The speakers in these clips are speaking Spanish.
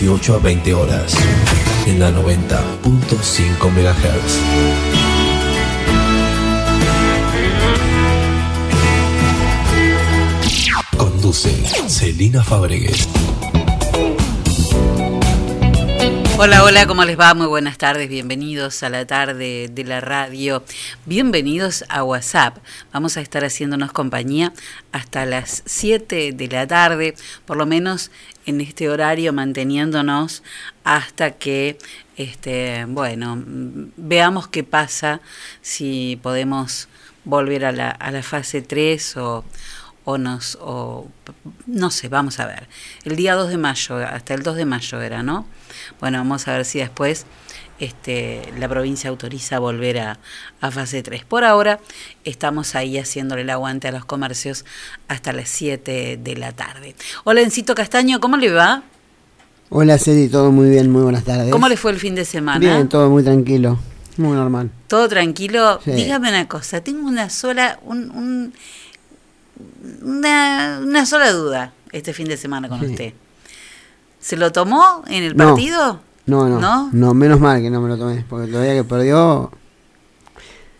18 a 20 horas, en la 90.5 MHz. Celina Fabregues. Hola, hola, ¿cómo les va? Muy buenas tardes, bienvenidos a la tarde de la radio, bienvenidos a WhatsApp. Vamos a estar haciéndonos compañía hasta las 7 de la tarde, por lo menos en este horario, manteniéndonos hasta que, este, bueno, veamos qué pasa, si podemos volver a la, a la fase 3 o, o nos, o, no sé, vamos a ver. El día 2 de mayo, hasta el 2 de mayo era, ¿no? Bueno, vamos a ver si después este, la provincia autoriza volver a, a fase 3. Por ahora estamos ahí haciéndole el aguante a los comercios hasta las 7 de la tarde. Hola, Encito Castaño, ¿cómo le va? Hola Cedi, todo muy bien, muy buenas tardes. ¿Cómo le fue el fin de semana? Bien, todo muy tranquilo, muy normal. ¿Todo tranquilo? Sí. Dígame una cosa, tengo una sola, un, un- una, una sola duda este fin de semana con Sí. usted. ¿Se lo tomó en el partido? No, no, ¿No? no, menos mal que no me lo tomé, porque todavía que perdió...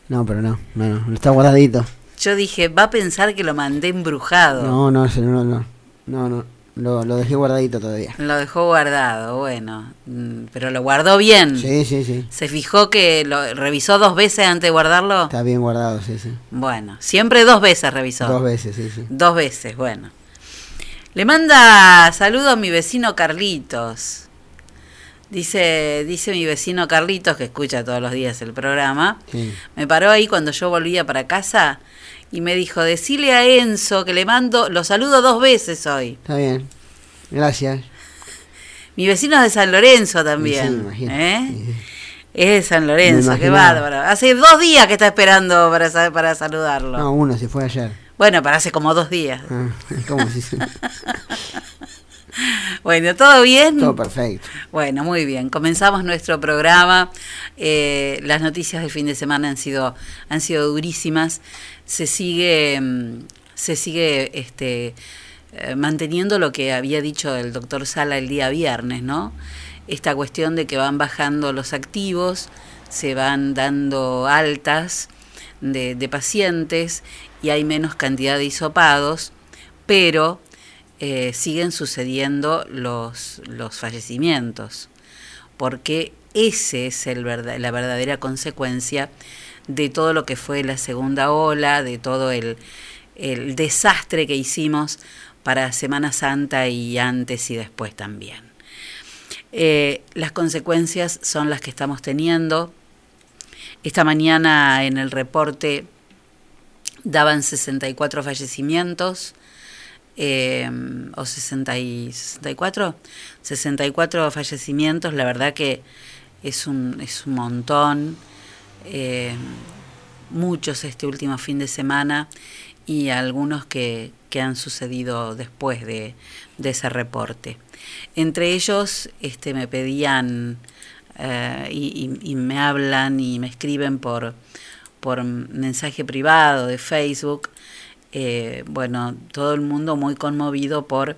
No, pero no, no, no, está guardadito. Yo dije, va a pensar que lo mandé embrujado. No, no, no, no, no, no, lo, lo dejé guardadito todavía. Lo dejó guardado, bueno. mm, Pero lo guardó bien. Sí, sí, sí, ¿Se fijó que lo revisó dos veces antes de guardarlo? está bien guardado, sí, sí. Bueno, siempre dos veces revisó. Dos veces, sí, sí. Dos veces, bueno. Le manda saludos a mi vecino Carlitos. Dice, dice mi vecino Carlitos, que escucha todos los días el programa. sí. Me paró ahí cuando yo volvía para casa y me dijo, decile a Enzo que le mando, lo saludo dos veces hoy. Está bien, gracias. Mi vecino es de San Lorenzo Sí, me también. imagino. ¿eh? Sí, sí. Es de San Lorenzo, qué bárbaro. Hace dos días que está esperando para, para saludarlo. No, uno se fue ayer. Bueno, para hace como dos días. Ah, ¿Cómo se? Bueno, ¿todo bien? Todo perfecto. Bueno, muy bien. Comenzamos nuestro programa. Eh, las noticias del fin de semana han sido, han sido durísimas. Se sigue, mm, se sigue este, eh, manteniendo lo que había dicho el doctor Sala el día viernes, ¿no? Esta cuestión de que van bajando los activos, se van dando altas de, de pacientes y hay menos cantidad de hisopados pero eh, siguen sucediendo los, los fallecimientos, porque ese es el la verdadera consecuencia de todo lo que fue la segunda ola, de todo el, el desastre que hicimos para Semana Santa y antes y después también. Eh, las consecuencias son las que estamos teniendo. Esta mañana en el reporte daban 64 fallecimientos, eh, o 60 y 64, 64 fallecimientos, la verdad que es un, es un montón, eh, muchos este último fin de semana y algunos que, que han sucedido después de, de, ese reporte. Entre ellos este, me pedían eh, y, y, y, me hablan y me escriben por, por mensaje privado de Facebook, eh, bueno, todo el mundo muy conmovido por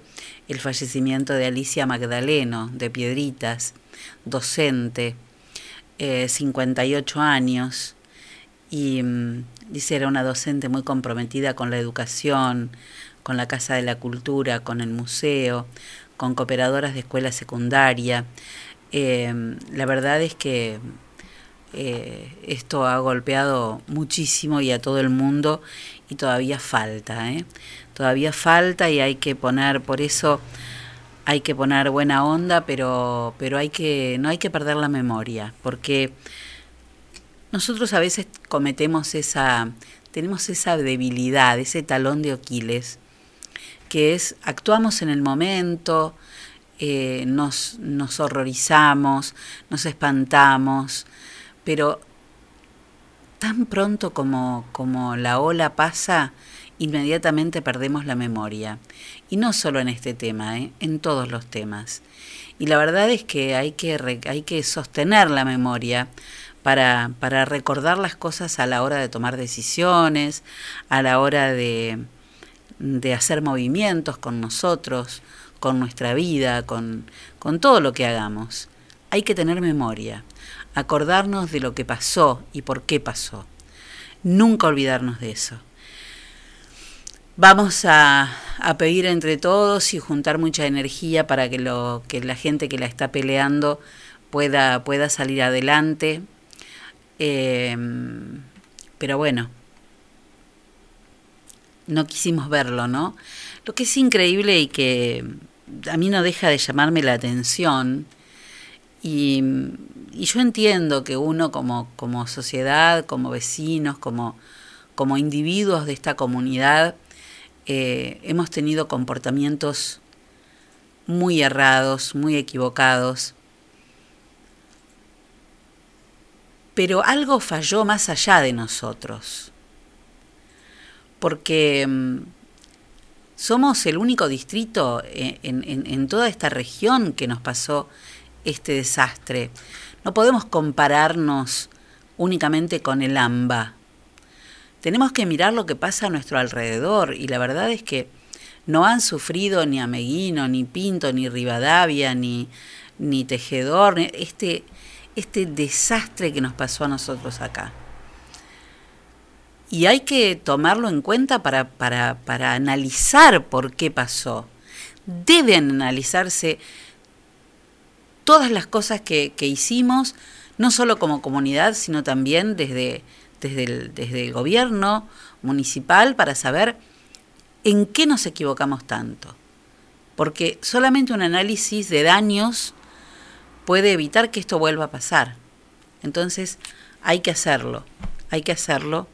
el fallecimiento de Alicia Magdaleno, de Piedritas, docente, eh, 58 años, y mm, dice era una docente muy comprometida con la educación, con la Casa de la Cultura, con el museo, con cooperadoras de escuela secundaria. Eh, la verdad es que eh, esto ha golpeado muchísimo y a todo el mundo y todavía falta, ¿eh? todavía falta y hay que poner, por eso hay que poner buena onda, pero, pero hay que, no hay que perder la memoria, porque nosotros a veces cometemos esa, tenemos esa debilidad, ese talón de Aquiles, que es actuamos en el momento, eh, nos, nos horrorizamos, nos espantamos, pero tan pronto como, como la ola pasa, inmediatamente perdemos la memoria. Y no solo en este tema, ¿eh? en todos los temas. Y la verdad es que hay que, hay que sostener la memoria para, para recordar las cosas a la hora de tomar decisiones, a la hora de, de hacer movimientos con nosotros, con nuestra vida, con, con todo lo que hagamos. Hay que tener memoria acordarnos de lo que pasó y por qué pasó. Nunca olvidarnos de eso. Vamos a, a, pedir entre todos y juntar mucha energía para que, lo, que la gente que la está peleando pueda, pueda salir adelante. Eh, pero bueno, no quisimos verlo, ¿no? Lo que es increíble y que a mí no deja de llamarme la atención y, yo entiendo que uno como, como sociedad, como vecinos, como, como individuos de esta comunidad, eh, hemos tenido comportamientos muy errados, muy equivocados. Pero algo falló más allá de nosotros. Porque mm, somos el único distrito en, en, en toda esta región que nos pasó este desastre. No podemos compararnos únicamente con el AMBA. Tenemos que mirar lo que pasa a nuestro alrededor y la verdad es que no han sufrido ni Ameguino, ni Pinto, ni Rivadavia, ni, ni Tejedor, este, este desastre que nos pasó a nosotros acá. Y hay que tomarlo en cuenta para, para, para analizar por qué pasó. Deben analizarse todas las cosas que, hicimos, no solo como comunidad, sino también desde, desde el gobierno municipal para saber en qué nos equivocamos tanto. Porque solamente un análisis de daños puede evitar que esto vuelva a pasar. Entonces hay que hacerlo, hay que hacerlo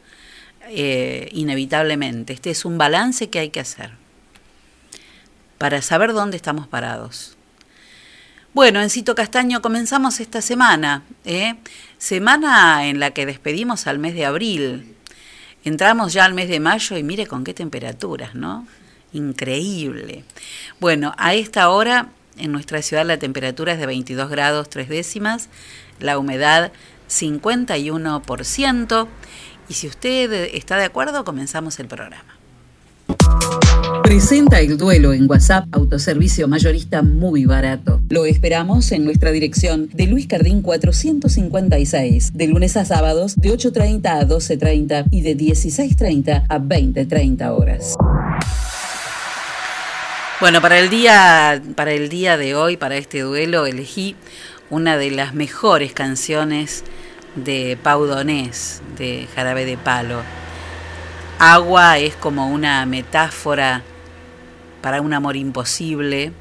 eh, inevitablemente. Este es un balance que hay que hacer para saber dónde estamos parados. Bueno, en Cito Castaño comenzamos esta semana, ¿eh? semana en la que despedimos al mes de abril. Entramos ya al mes de mayo y mire con qué temperaturas, ¿no? Increíble. Bueno, a esta hora en nuestra ciudad la temperatura es de 22 grados 3 décimas, la humedad 51%. Y si usted está de acuerdo, comenzamos el programa. Presenta el duelo en WhatsApp, autoservicio mayorista muy barato. Lo esperamos en nuestra dirección de Luis Cardín 456, de lunes a sábados de 8.30 a 12.30 y de 16.30 a 20.30 horas. Bueno, para el día, para el día de hoy, para este duelo, elegí una de las mejores canciones de Pau Donés, de Jarabe de Palo. Agua es como una metáfora para un amor imposible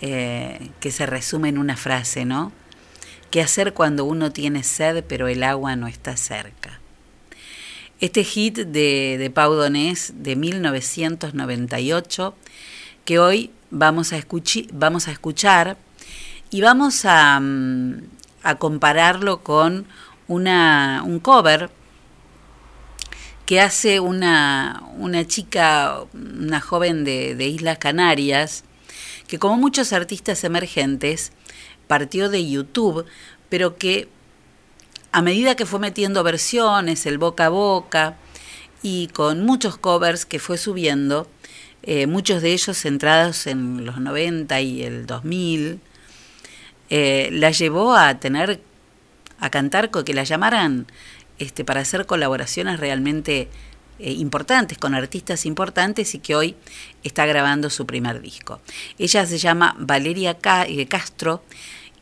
eh, que se resume en una frase, ¿no? ¿Qué hacer cuando uno tiene sed pero el agua no está cerca? Este hit de, de Pau Donés de 1998 que hoy vamos a, vamos a escuchar y vamos a, mm, a compararlo con una, un cover que hace una, una chica, una joven de, de, Islas Canarias, que como muchos artistas emergentes, partió de YouTube, pero que a medida que fue metiendo versiones, el boca a boca, y con muchos covers que fue subiendo, eh, muchos de ellos centrados en los 90 y el 2000, eh, la llevó a tener, a cantar, que la llamaran este, para hacer colaboraciones realmente eh, importantes, con artistas importantes y que hoy está grabando su primer disco. Ella se llama Valeria Castro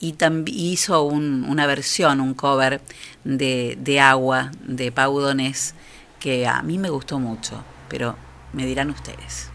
y hizo una versión, un cover de, de Agua de Pau que a mí me gustó mucho, pero me dirán ustedes.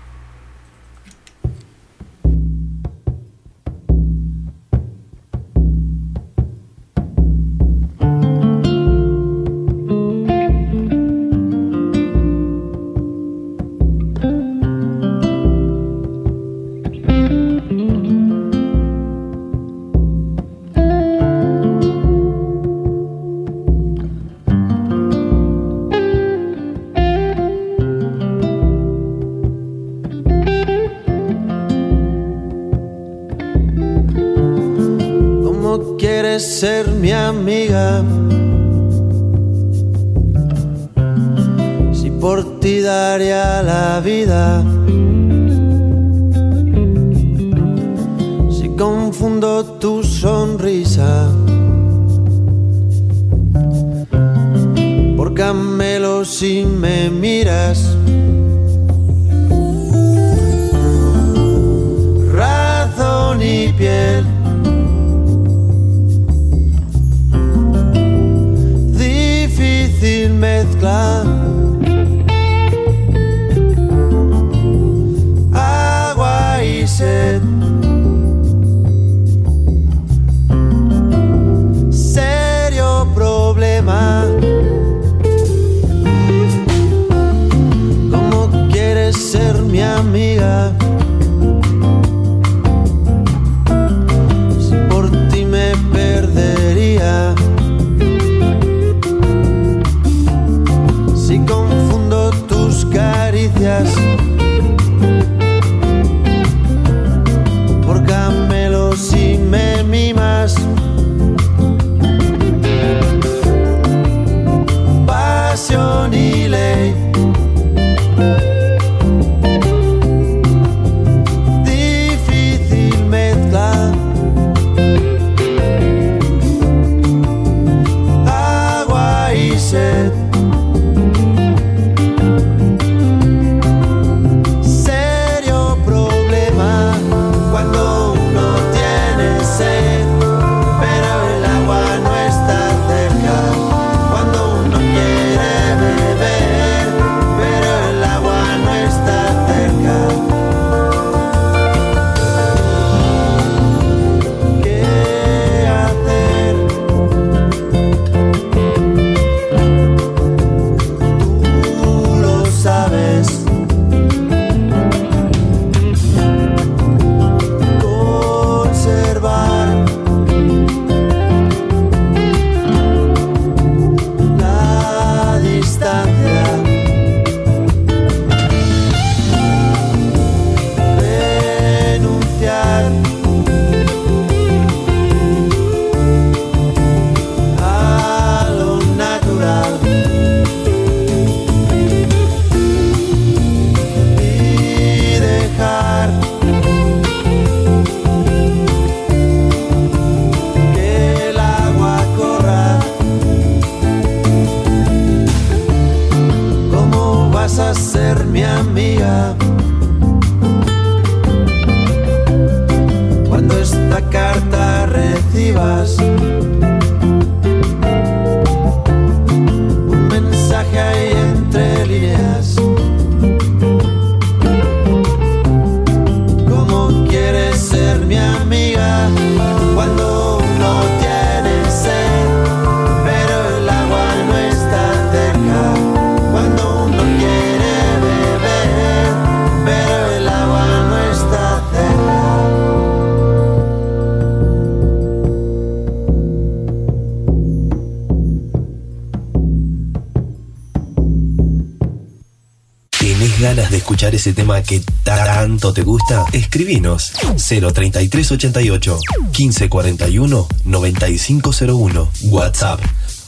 Ese tema que tanto te gusta? Escribinos 03388 1541 9501. WhatsApp.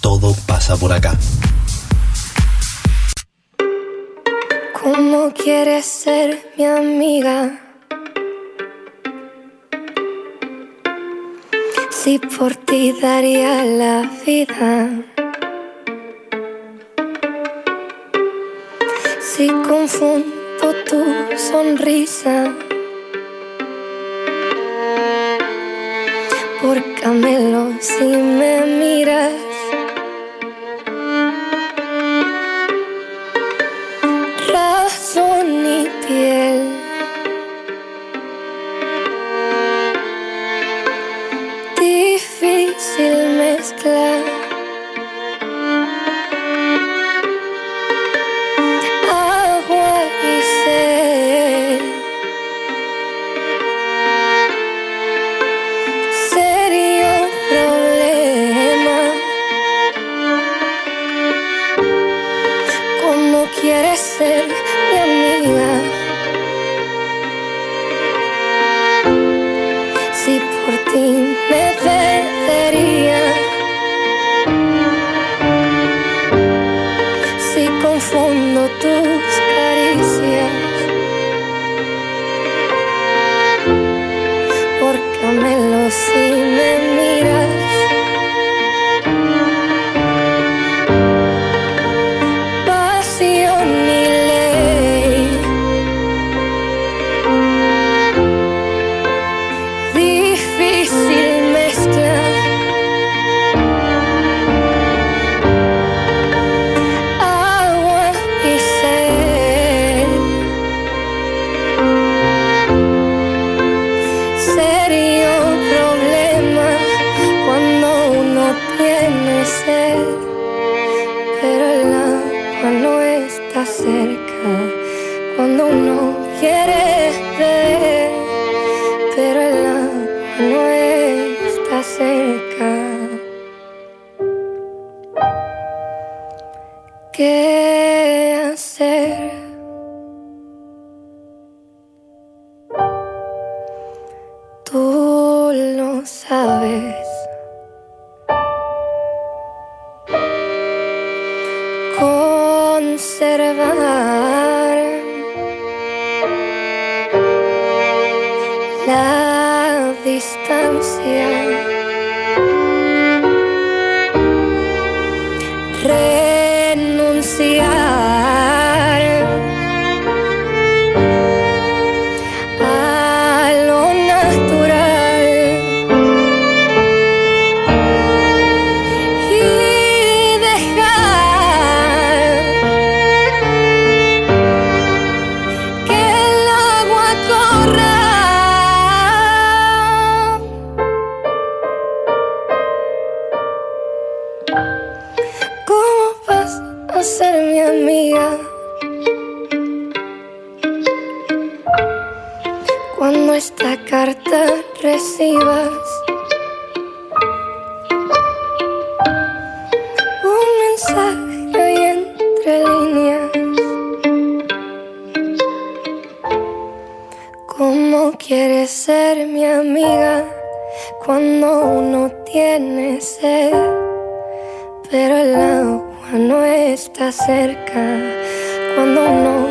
Todo pasa por acá. ¿Cómo quieres ser mi amiga? Si por ti daría la vida. Si confundo tu sonrisa por camelo si me miras. Cuando esta carta recibas un mensaje entre líneas. ¿Cómo quieres ser mi amiga cuando uno tiene sed? pero el agua está cerca. Cuando uno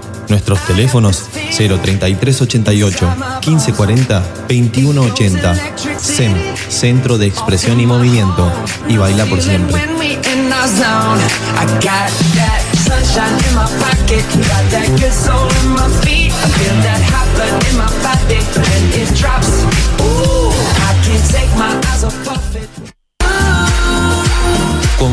Nuestros teléfonos 03388 1540 2180. SEM, Centro de Expresión y Movimiento. Y baila por siempre.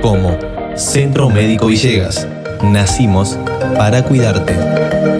como Centro Médico Villegas. Nacimos para cuidarte.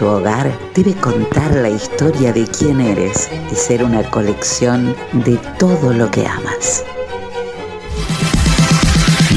Tu hogar debe contar la historia de quién eres y ser una colección de todo lo que amas.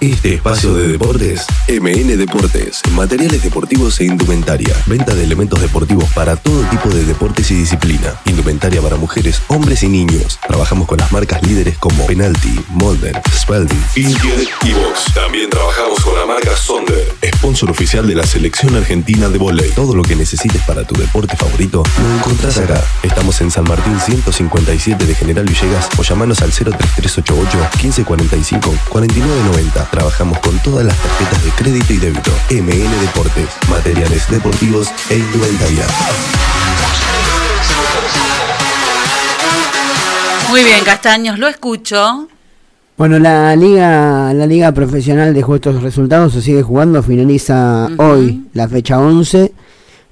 Este espacio de deportes. MN Deportes, materiales deportivos e indumentaria. Venta de elementos deportivos para todo tipo de deportes y disciplina. Indumentaria para mujeres, hombres y niños. Trabajamos con las marcas líderes como Penalty, Molden, Spalding, Intier y Box. También trabajamos con la marca Sonder, sponsor oficial de la selección argentina de volei. Todo lo que necesites para tu deporte favorito lo encontrás acá. Estamos en San Martín 157 de General Villegas o llamanos al 03388 1545 4990. Trabajamos con todas las tarjetas de crédito y débito. MN Deportes, materiales deportivos e indumentaria. Muy bien, Castaños, lo escucho. Bueno, la liga, la liga profesional dejó estos resultados, se sigue jugando, finaliza hoy la fecha 11,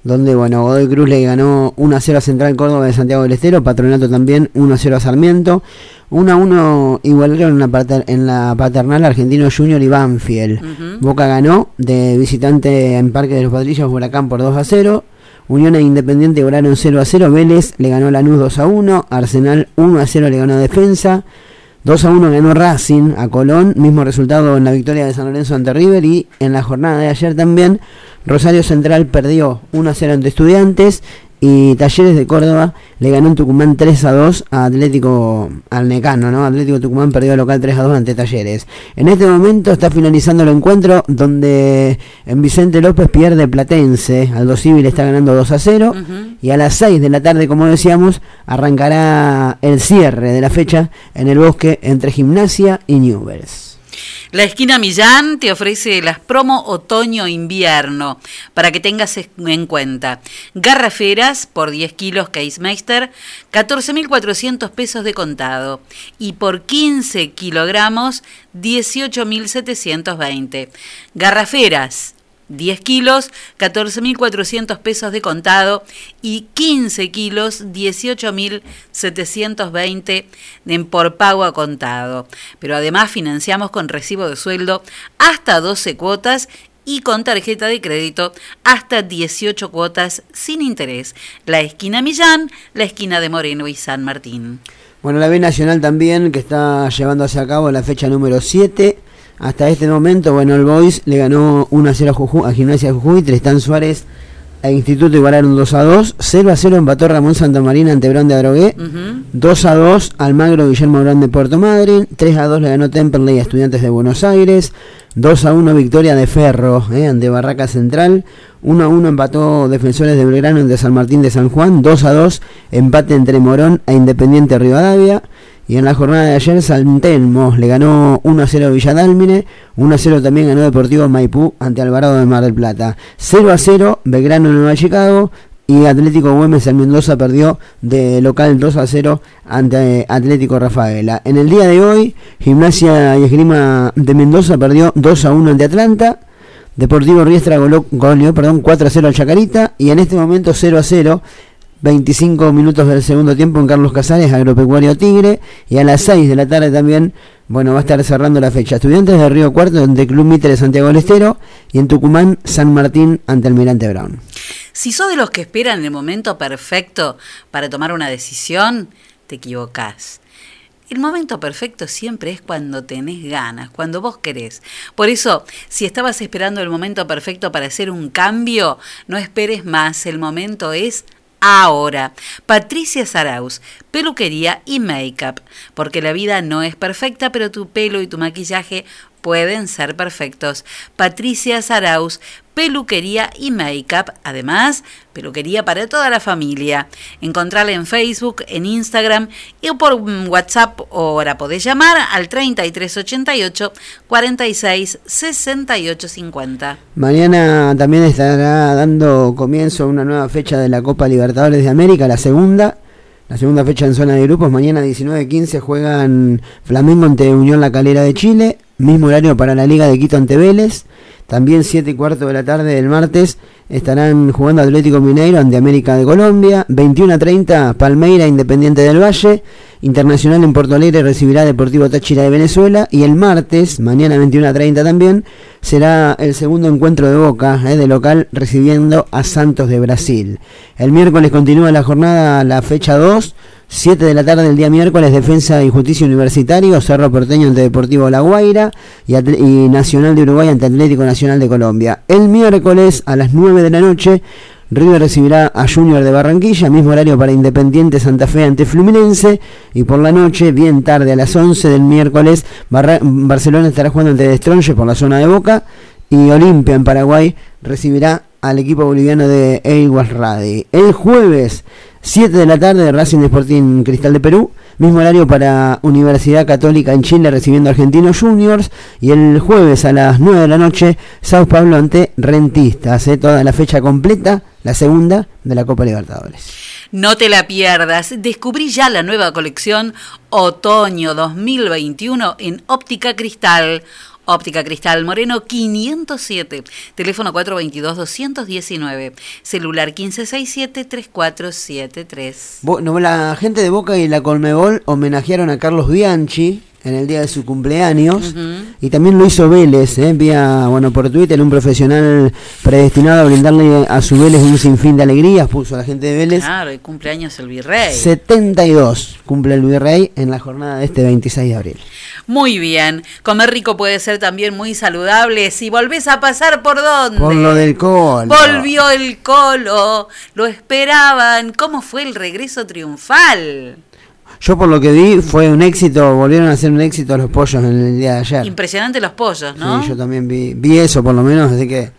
donde bueno, Godoy Cruz le ganó 1 a 0 a Central Córdoba de Santiago del Estero, Patronato también 1 a 0 a Sarmiento, 1 a 1 igualaron en la, pater- en la paternal Argentino Junior y Banfield. Boca ganó de visitante en Parque de los Padrillos Huracán por 2 a 0. Unión e Independiente lograron 0 a 0. Vélez le ganó Lanús 2 a 1. Arsenal 1 a 0 le ganó Defensa. 2 a 1 ganó Racing a Colón. Mismo resultado en la victoria de San Lorenzo ante River. Y en la jornada de ayer también Rosario Central perdió 1 a 0 ante Estudiantes. Y Talleres de Córdoba le ganó en Tucumán 3 a 2 a Atlético al Necano, ¿no? Atlético Tucumán perdió local 3 a 2 ante Talleres. En este momento está finalizando el encuentro donde en Vicente López pierde Platense. Aldo Civil está ganando 2 a 0. Y a las 6 de la tarde, como decíamos, arrancará el cierre de la fecha en el bosque entre Gimnasia y Newell's. La esquina Millán te ofrece las promo otoño-invierno para que tengas en cuenta. Garraferas por 10 kilos Casemeister, 14.400 pesos de contado. Y por 15 kilogramos, 18.720. Garraferas. 10 kilos, 14.400 pesos de contado y 15 kilos, 18.720 en por pago a contado. Pero además financiamos con recibo de sueldo hasta 12 cuotas y con tarjeta de crédito hasta 18 cuotas sin interés. La esquina Millán, la esquina de Moreno y San Martín. Bueno, la B Nacional también, que está llevándose a cabo la fecha número 7. Hasta este momento, bueno, el Boys le ganó 1 a 0 a, Jujuy, a Gimnasia de Jujuy, Tristán Suárez e Instituto igualaron 2 a 2, 0 a 0 empató Ramón Santamarina ante Brón de Adrogué, 2 a 2 Almagro Guillermo Brón de Puerto Madryn, 3 a 2 le ganó Temperley a Estudiantes de Buenos Aires, 2 a 1 victoria de Ferro eh, ante Barraca Central, 1 a 1 empató Defensores de Belgrano ante San Martín de San Juan, 2 a 2 empate entre Morón e Independiente Rivadavia. Y en la jornada de ayer San Telmo le ganó 1 a 0 a Villadálmine, 1 a 0 también ganó Deportivo Maipú ante Alvarado de Mar del Plata. 0 a 0 Belgrano Nueva Chicago y Atlético Güemes en Mendoza perdió de local 2 a 0 ante Atlético Rafaela. En el día de hoy, Gimnasia y Esgrima de Mendoza perdió 2 a 1 ante Atlanta. Deportivo Riestra goló- goleó perdón, 4 a 0 al Chacarita y en este momento 0 a 0 25 minutos del segundo tiempo en Carlos Casares, Agropecuario Tigre. Y a las 6 de la tarde también, bueno, va a estar cerrando la fecha. Estudiantes de Río Cuarto ante Club Mitre de Santiago del Estero. Y en Tucumán, San Martín ante Almirante Brown. Si sos de los que esperan el momento perfecto para tomar una decisión, te equivocás. El momento perfecto siempre es cuando tenés ganas, cuando vos querés. Por eso, si estabas esperando el momento perfecto para hacer un cambio, no esperes más, el momento es ahora. Patricia Saraus, peluquería y make-up, porque la vida no es perfecta, pero tu pelo y tu maquillaje pueden ser perfectos. Patricia Saraus, peluquería y make-up. Además, peluquería para toda la familia. Encontrala en Facebook, en Instagram y por WhatsApp ahora podés llamar al 3388 46 68 50. Mañana también estará dando comienzo una nueva fecha de la Copa Libertadores de América, la segunda. La segunda fecha en zona de grupos. Mañana 19.15 juegan Flamengo ante Unión La Calera de Chile. Mismo horario para la Liga de Quito ante Vélez. También 7 y cuarto de la tarde del martes estarán jugando Atlético Mineiro ante América de Colombia. 21 a 30 Palmeira Independiente del Valle. Internacional en Porto Alegre recibirá Deportivo Táchira de Venezuela. Y el martes, mañana 21 a 30 también, será el segundo encuentro de Boca eh, de local recibiendo a Santos de Brasil. El miércoles continúa la jornada, la fecha 2. 7 de la tarde del día miércoles, Defensa y Justicia Universitario, Cerro Porteño ante Deportivo La Guaira y, y Nacional de Uruguay ante Atlético Nacional de Colombia. El miércoles a las 9 de la noche, River recibirá a Junior de Barranquilla, mismo horario para Independiente Santa Fe ante Fluminense. Y por la noche, bien tarde, a las 11 del miércoles, Barra- Barcelona estará jugando ante Destronche por la zona de Boca. Y Olimpia en Paraguay recibirá al equipo boliviano de Eiguas Radi. El jueves, 7 de la tarde, Racing Sporting Cristal de Perú. Mismo horario para Universidad Católica en Chile recibiendo Argentinos Juniors. Y el jueves a las 9 de la noche, Sao Paulo ante Rentistas. ¿eh? Toda la fecha completa, la segunda de la Copa Libertadores. No te la pierdas. Descubrí ya la nueva colección Otoño 2021 en Óptica Cristal. Óptica Cristal Moreno 507, teléfono 422-219, celular 1567-3473. Bueno, la gente de Boca y la Colmebol homenajearon a Carlos Bianchi en el día de su cumpleaños y también lo hizo Vélez, ¿eh? vía, bueno, por Twitter, un profesional predestinado a brindarle a su Vélez un sinfín de alegrías, puso a la gente de Vélez. Claro, y cumpleaños el virrey. 72 cumple el Virrey en la jornada de este 26 de abril. Muy bien. Comer rico puede ser también muy saludable si volvés a pasar por dónde. Por lo del colo. Volvió el colo. Lo esperaban. ¿Cómo fue el regreso triunfal? Yo por lo que vi fue un éxito, volvieron a ser un éxito los pollos en el día de ayer. Impresionante los pollos, ¿no? Sí, yo también vi, vi eso por lo menos, así que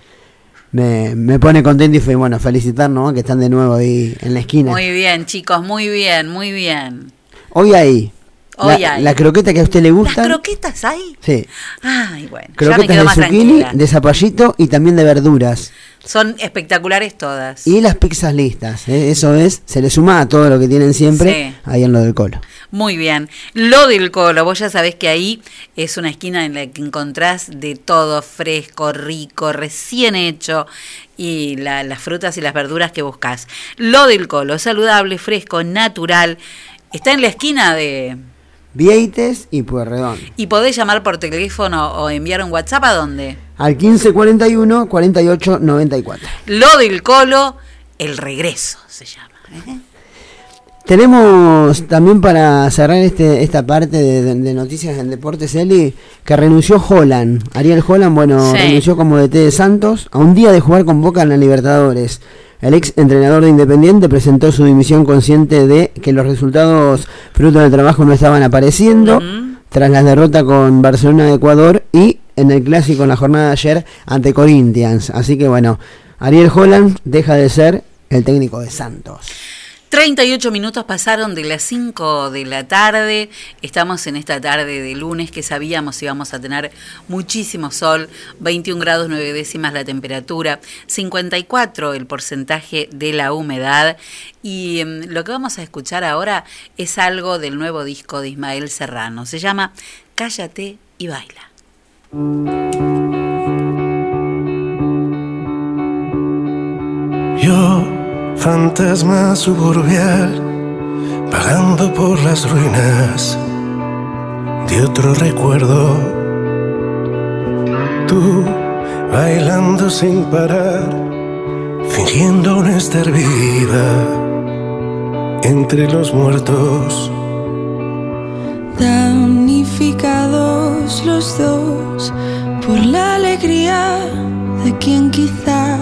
me, me pone contento y fue bueno felicitar, ¿no? Que están de nuevo ahí en la esquina. Muy bien, chicos, muy bien, muy bien. Hoy ahí. Hoy la, hay. la croqueta que a usted le ¿Las gusta. croquetas hay? Sí. Ay, bueno, Croquetas de zucchini, tranquila. de zapallito y también de verduras. Son espectaculares todas. Y las pizzas listas. ¿eh? Eso es, se le suma a todo lo que tienen siempre Sí. ahí en lo del colo. Muy bien. Lo del colo, vos ya sabés que ahí es una esquina en la que encontrás de todo fresco, rico, recién hecho y la- las frutas y las verduras que buscas. Lo del colo, saludable, fresco, natural. Está en la esquina de... Vieites y Pueyrredón. Y podés llamar por teléfono o enviar un WhatsApp a dónde. Al 1541 48 94. Lo del colo, el regreso se llama. ¿eh? Tenemos también para cerrar este, esta parte de, noticias en deportes, Eli, que renunció Holland. Ariel Holland, bueno, Sí. renunció como DT de Santos a un día de jugar con Boca en la Libertadores. El ex entrenador de Independiente presentó su dimisión consciente de que los resultados fruto del trabajo no estaban apareciendo tras la derrota con Barcelona de Ecuador y en el clásico en la jornada de ayer ante Corinthians. Así que bueno, Ariel Holland deja de ser el técnico de Santos. 38 minutos pasaron de las 5 de la tarde. Estamos en esta tarde de lunes que sabíamos íbamos a tener muchísimo sol, 21 grados 9 décimas la temperatura, 54 el porcentaje de la humedad. Y em, lo que vamos a escuchar ahora es algo del nuevo disco de Ismael Serrano. Se llama Cállate y baila. Fantasma suburbial, vagando por las ruinas de otro recuerdo. Tú bailando sin parar, fingiendo no estar viva entre los muertos. Damnificados los dos por la alegría de quien quizá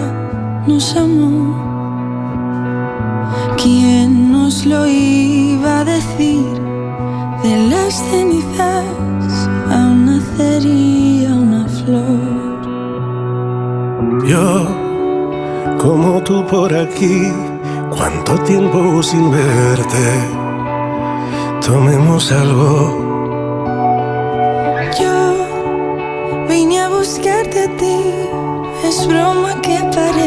nos amó. ¿Quién nos lo iba a decir? De las cenizas aún nacería una flor. Yo, como tú por aquí, cuánto tiempo sin verte. Tomemos algo. Yo vine a buscarte a ti. Es broma que pareces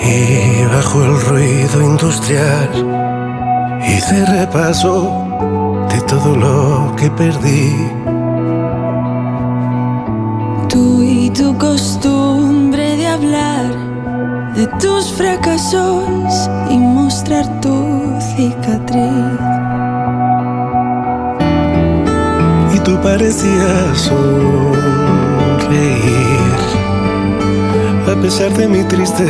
Y bajo el ruido industrial hice repaso de todo lo que perdí. Tú y tu costumbre de hablar de tus fracasos y mostrar tu cicatriz. Y tú parecías sonreír a pesar de mi triste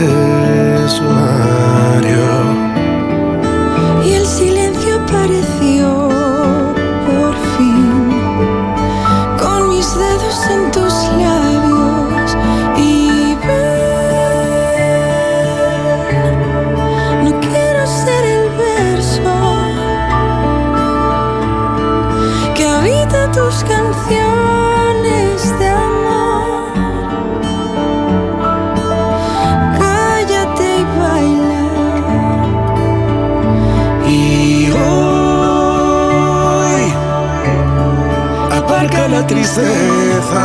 tristeza.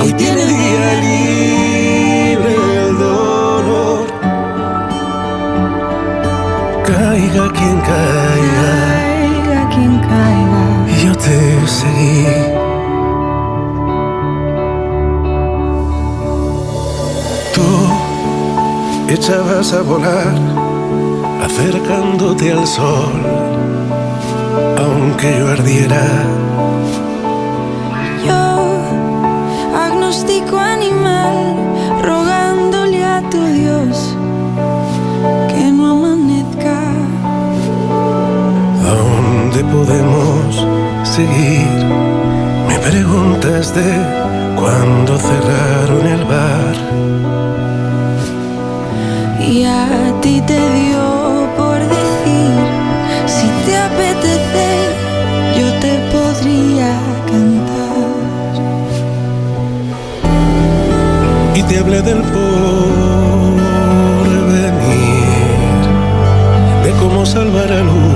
Hoy tiene día libre el dolor. Caiga quien caiga. Caiga quien caiga. Yo te seguí. Tú echabas a volar, acercándote al sol, aunque yo ardiera. Yo, agnóstico animal, rogándole a tu Dios que no amanezca. ¿A dónde podemos seguir? Me preguntas de cuándo cerraron el bar. Y a ti te dio del porvenir, de cómo salvar al universo.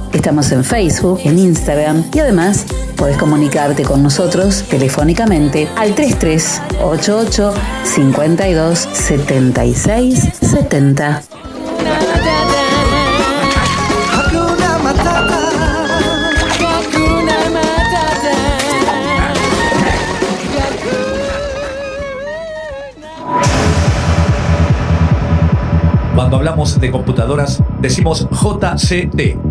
Estamos en Facebook, en Instagram y además podés comunicarte con nosotros telefónicamente al 3388 52 76 70. Hakuna Matata. Hakuna Matata. Cuando hablamos de computadoras, decimos JCT.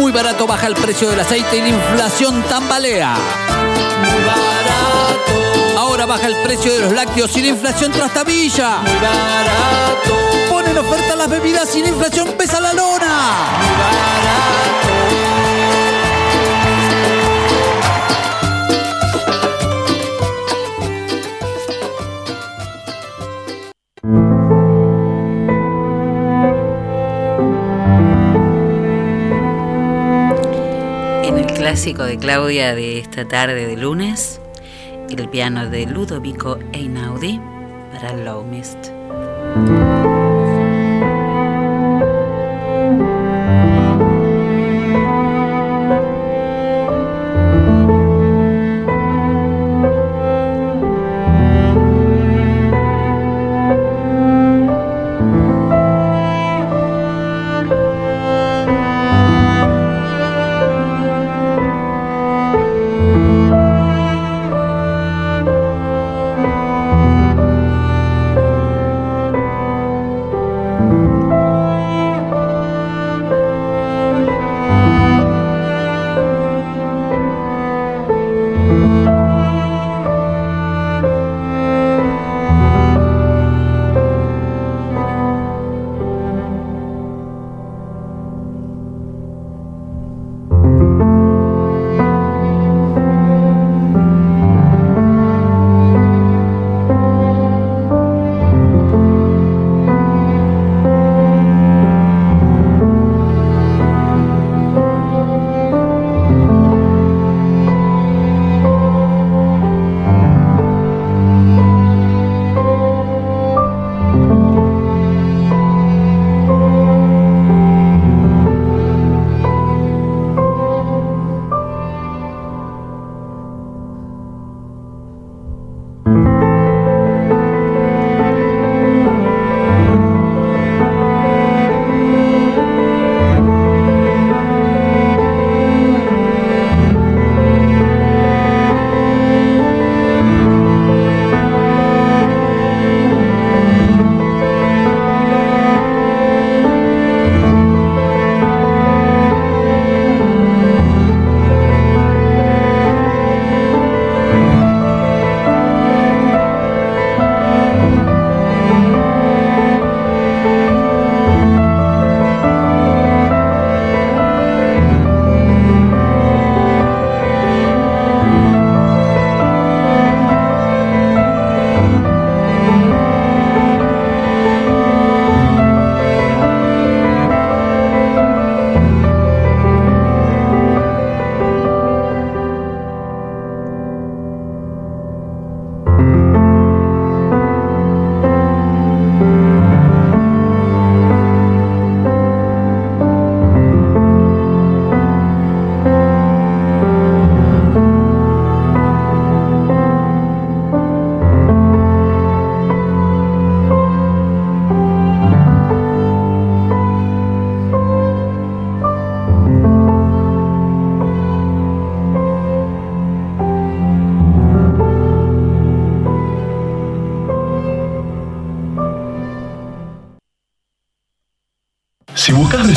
Muy barato baja el precio del aceite y la inflación tambalea. Muy barato. Ahora baja el precio de los lácteos y la inflación trastabilla. Muy barato. Ponen oferta las bebidas y la inflación pesa la lona. Muy barato. Clásico de Claudia de esta tarde de lunes, el piano de Ludovico Einaudi para Low Mist.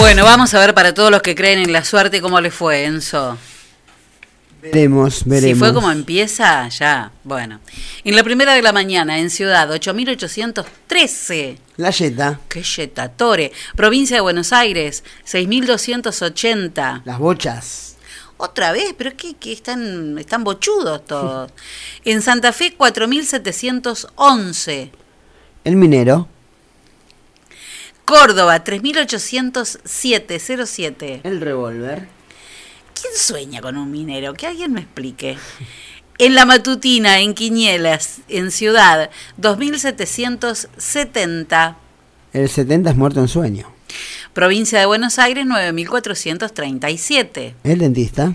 Bueno, vamos a ver para todos los que creen en la suerte cómo le fue, Enzo. Veremos, veremos. Si fue como empieza, ya. Bueno. En la primera de la mañana, en Ciudad, 8813. La Yeta. Qué yetatore. Provincia de Buenos Aires, 6280. Las bochas. Otra vez, pero es que, que están, están bochudos todos. en Santa Fe, 4711. El minero. Córdoba, 380707. El revólver. ¿Quién sueña con un minero? Que alguien me explique. En la matutina, en Quiñelas, en Ciudad, 2770. El 70 es muerto en sueño. Provincia de Buenos Aires, 9437. El dentista.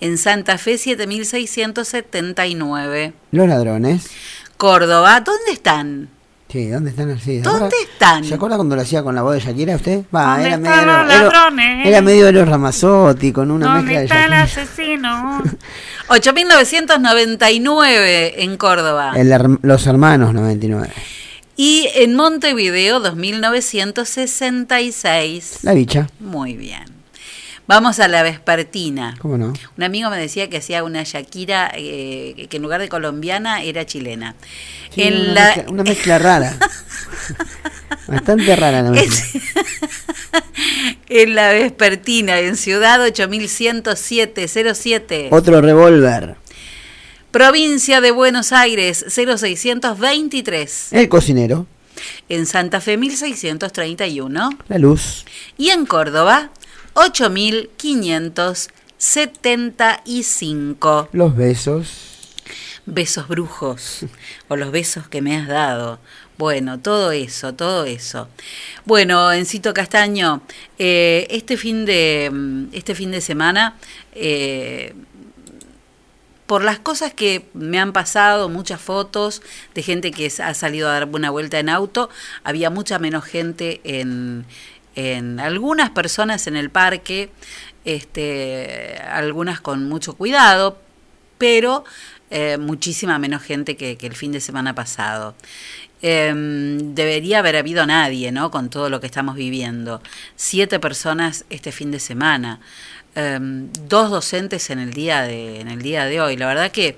En Santa Fe, 7679. Los ladrones. Córdoba, ¿dónde están? Sí, ¿dónde están así? ¿Dónde están? ¿Se acuerda cuando lo hacía con la voz de Shakira usted? Va, ¿Dónde era están medio, los era- ladrones? era medio de los Ramazotti con una ¿Dónde mezcla de está el Shakira. asesino? 8999 en Córdoba. El los hermanos 99. Y en Montevideo, 2966. La bicha. Muy bien. Vamos a la vespertina. ¿Cómo no? Un amigo me decía que hacía una Shakira eh, que en lugar de colombiana era chilena. Sí, en una, la, mezcla, una mezcla rara. Bastante rara la mezcla. en la vespertina, en Ciudad 810707. Otro revólver. Provincia de Buenos Aires 0623. El cocinero. En Santa Fe 1631. La luz. Y en Córdoba 8575. Los besos. Besos brujos o los besos que me has dado. Bueno, todo eso, todo eso. Bueno, Encito Castaño, eh, este fin de mm, este fin de semana, eh, por las cosas que me han pasado, muchas fotos de gente que ha salido a dar una vuelta en auto, había mucha menos gente en, en algunas personas en el parque, este, algunas con mucho cuidado, pero eh, muchísima menos gente que, el fin de semana pasado. Em, debería haber habido nadie, ¿no? Con todo lo que estamos viviendo. Siete personas este fin de semana. Em, dos docentes en el día de en el día de hoy. La verdad que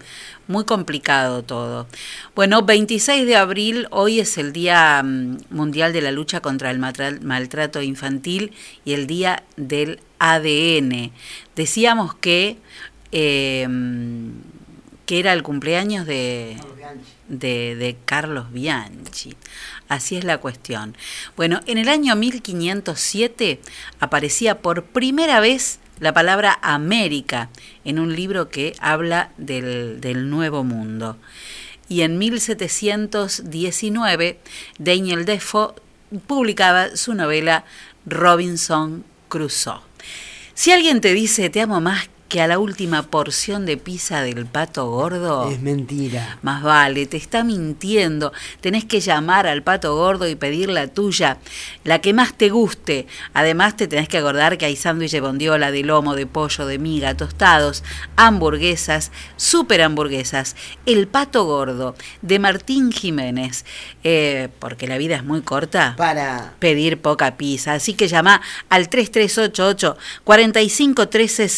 muy complicado todo. Bueno, 26 de abril, hoy es el Día mm, Mundial de la Lucha contra el Maltrato Infantil y el Día del ADN. Decíamos que, em, que era el cumpleaños de, de, de Carlos Bianchi. Así es la cuestión. Bueno, en el año 1507 aparecía por primera vez la palabra América en un libro que habla del, del Nuevo Mundo. Y en 1719 Daniel Defoe publicaba su novela Robinson Crusoe. Si alguien te dice te amo más que a la última porción de pizza del pato gordo, Es mentira. más vale, te está mintiendo. Tenés que llamar al pato gordo y pedir la tuya, la que más te guste. Además, te tenés que acordar que hay sándwich de bondiola, de lomo, de pollo, de miga, tostados, hamburguesas, super hamburguesas. El pato gordo, de Martín Jiménez. Eh, porque la vida es muy corta. Para. Pedir poca pizza. Así que llama al 3388 45 13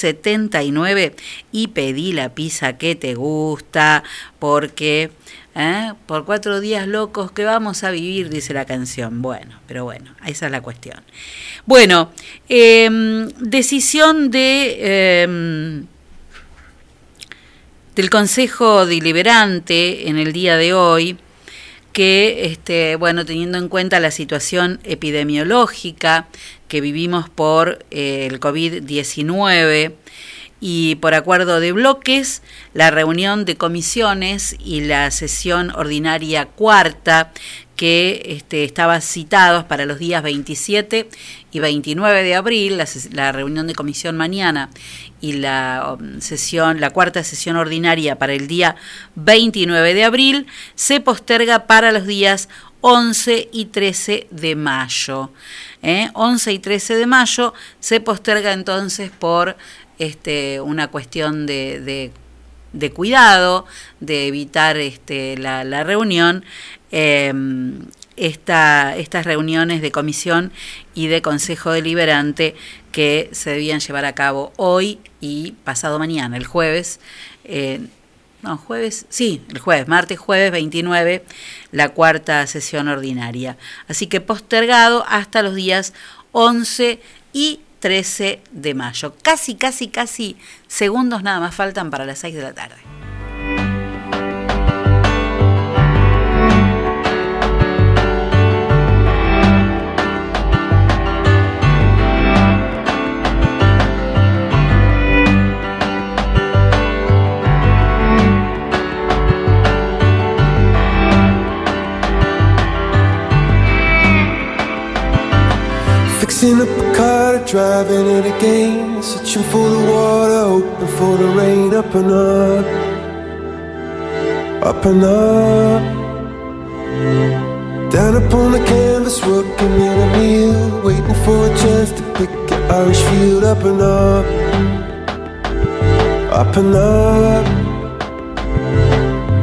79 y pedí la pizza que te gusta. Porque ¿eh? por cuatro días locos que vamos a vivir, dice la canción. Bueno, pero bueno, esa es la cuestión. Bueno, em, decisión de. em, del Consejo Deliberante en el día de hoy, que, este, bueno, teniendo en cuenta la situación epidemiológica que vivimos por eh, el COVID-19 y por acuerdo de bloques, la reunión de comisiones y la sesión ordinaria cuarta que este, estaba citados para los días 27 y 29 de abril, la reunión de comisión mañana y la um, sesión, la cuarta sesión ordinaria para el día 29 de abril, se posterga para los días 11 y 13 de mayo. ¿eh? 11 y 13 de mayo se posterga entonces por este, una cuestión de, de- cuidado, de evitar este, la, la reunión. eh, esta, estas reuniones de comisión y de consejo deliberante que se debían llevar a cabo hoy y pasado mañana, el jueves. no, jueves, sí, el jueves, martes, jueves 29, la cuarta sesión ordinaria. Así que postergado hasta los días 11 y 13 de mayo. Casi, casi, casi segundos nada más faltan para las 6 de la tarde. Driving it again. Searching for the water, hoping for the rain. Up and up, up and up. Down upon the canvas, working in a meal. Waiting for a chance to pick an Irish field. Up and up, up and up.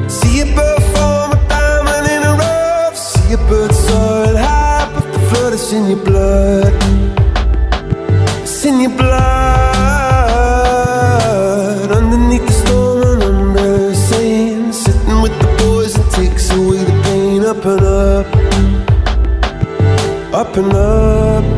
See a bird form a diamond in a rough. See a bird soaring high, but the flood is in your blood. In your blood. Underneath the storm, an umbrella saying, sitting with the boys, it takes away the pain. Up and up, up and up.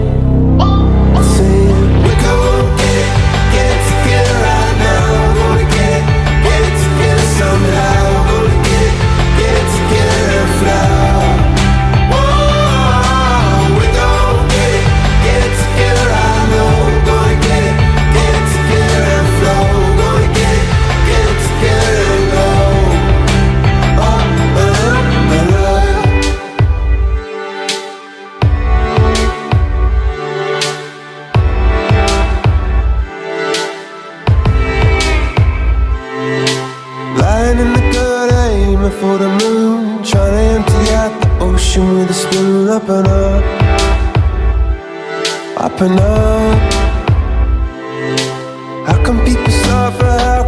open up, open up. How can people suffer? How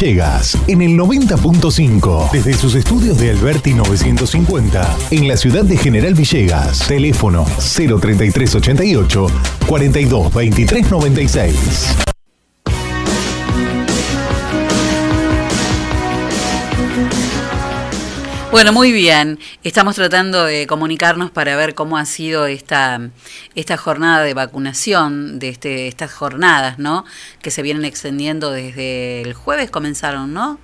Villegas en el 90.5 desde sus estudios de Alberti 950 en la ciudad de General Villegas. Teléfono 03388 42 23 96. Bueno, muy bien. Estamos tratando de comunicarnos para ver cómo ha sido esta, esta jornada de vacunación, de este, estas jornadas, ¿no? Que se vienen extendiendo desde el jueves, comenzaron, ¿no?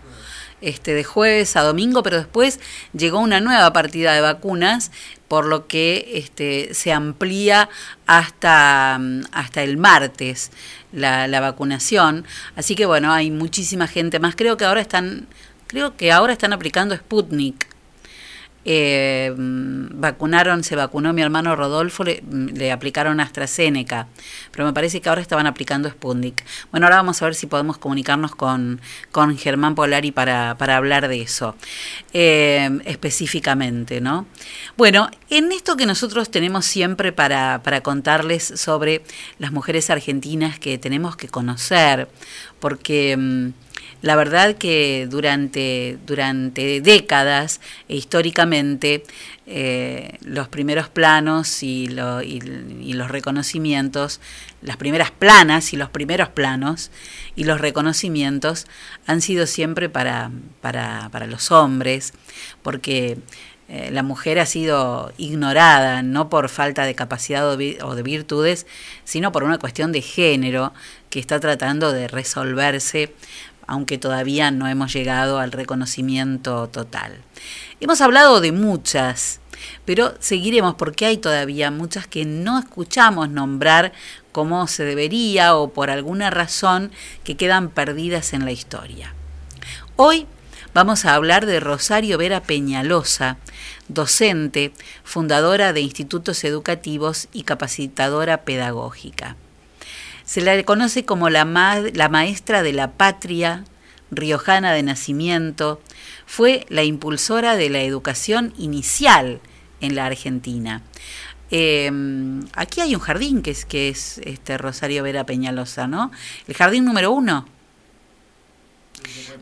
Este, de jueves a domingo, pero después llegó una nueva partida de vacunas, por lo que este, se amplía hasta, hasta el martes la, la vacunación. Así que bueno, hay muchísima gente más. Creo que ahora están, creo que ahora están aplicando Sputnik. Eh, mm, vacunaron, se vacunó mi hermano Rodolfo, le, mm, aplicaron AstraZeneca, pero me parece que ahora estaban aplicando Sputnik. Bueno, ahora vamos a ver si podemos comunicarnos con, con Germán Polari para, para hablar de eso eh, específicamente, ¿no? Bueno, en esto que nosotros tenemos siempre para, para contarles sobre las mujeres argentinas que tenemos que conocer, porque... la verdad que durante, durante décadas e históricamente eh, los primeros planos y, lo- y- y los reconocimientos, las primeras planas y los primeros planos y los reconocimientos han sido siempre para, para, para los hombres, porque eh, la mujer ha sido ignorada, no por falta de capacidad o de virtudes, sino por una cuestión de género que está tratando de resolverse aunque todavía no hemos llegado al reconocimiento total. Hemos hablado de muchas, pero seguiremos porque hay todavía muchas que no escuchamos nombrar como se debería o por alguna razón que quedan perdidas en la historia. Hoy vamos a hablar de Rosario Vera Peñalosa, docente, fundadora de institutos educativos y capacitadora pedagógica. Se la conoce como la, ma- la maestra de la patria, riojana de nacimiento, fue la impulsora de la educación inicial en la Argentina. Eh, aquí hay un jardín que es, que es este Rosario Vera Peñalosa, ¿no? El jardín número uno.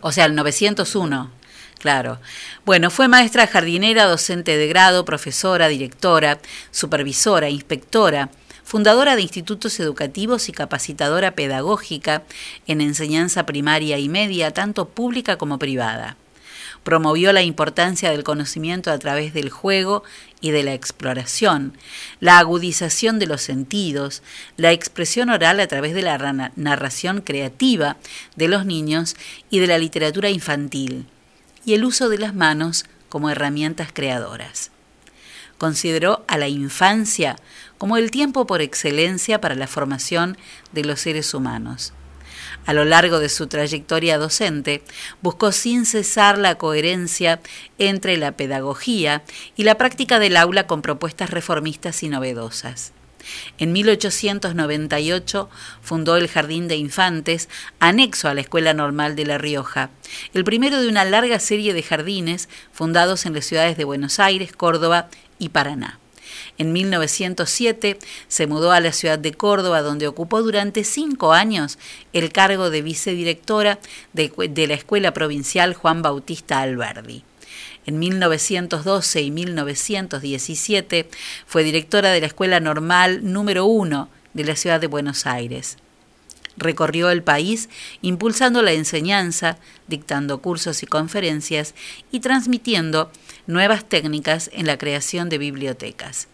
O sea, el 901. Claro. Bueno, fue maestra jardinera, docente de grado, profesora, directora, supervisora, inspectora, fundadora de institutos educativos y capacitadora pedagógica en enseñanza primaria y media, tanto pública como privada. Promovió la importancia del conocimiento a través del juego y de la exploración, la agudización de los sentidos, la expresión oral a través de la narración creativa de los niños y de la literatura infantil, y el uso de las manos como herramientas creadoras. Consideró a la infancia como el tiempo por excelencia para la formación de los seres humanos. A lo largo de su trayectoria docente, buscó sin cesar la coherencia entre la pedagogía y la práctica del aula con propuestas reformistas y novedosas. En 1898 fundó el Jardín de Infantes, anexo a la Escuela Normal de La Rioja, el primero de una larga serie de jardines fundados en las ciudades de Buenos Aires, Córdoba y Paraná. En 1907 se mudó a la ciudad de Córdoba, donde ocupó durante cinco años el cargo de vicedirectora de, la Escuela Provincial Juan Bautista Alberdi. En 1912 y 1917 fue directora de la Escuela Normal número 1 de la ciudad de Buenos Aires. Recorrió el país impulsando la enseñanza, dictando cursos y conferencias y transmitiendo nuevas técnicas en la creación de bibliotecas.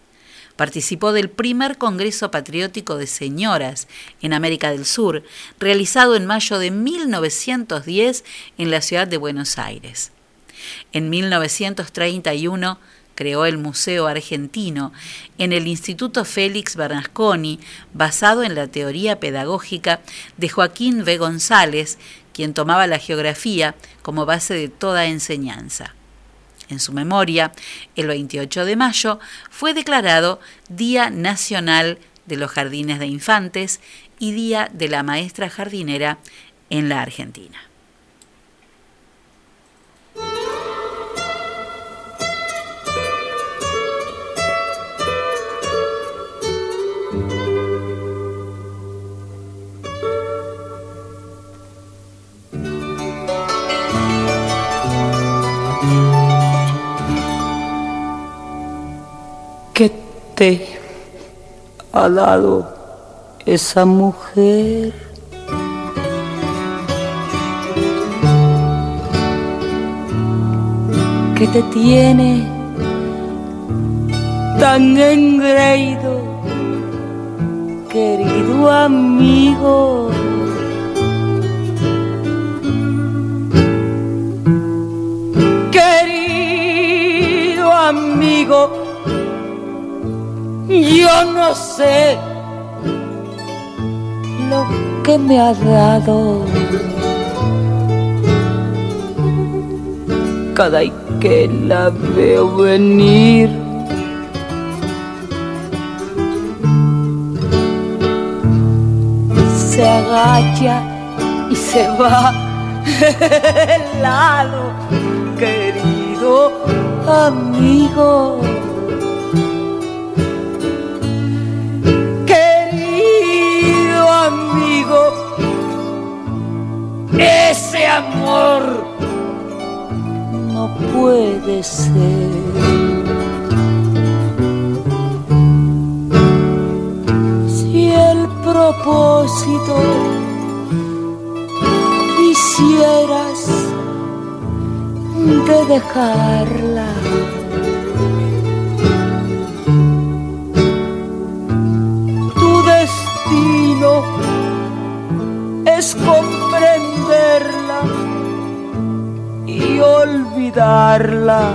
Participó del primer Congreso Patriótico de Señoras en América del Sur, realizado en mayo de 1910 en la ciudad de Buenos Aires. En 1931 creó el Museo Argentino en el Instituto Félix Bernasconi, basado en la teoría pedagógica de Joaquín V. González, quien tomaba la geografía como base de toda enseñanza. En su memoria, el 28 de mayo fue declarado Día Nacional de los Jardines de Infantes y Día de la Maestra Jardinera en la Argentina. ¿Qué te ha dado esa mujer? que te tiene tan engreído, querido amigo. Querido amigo, yo no sé lo que me ha dado. Cada y que la veo venir. Se agacha y se va del lado, querido amigo. Amigo, ese amor no puede ser. Si el propósito quisieras de dejarla. Tu destino es comprenderla y olvidarla.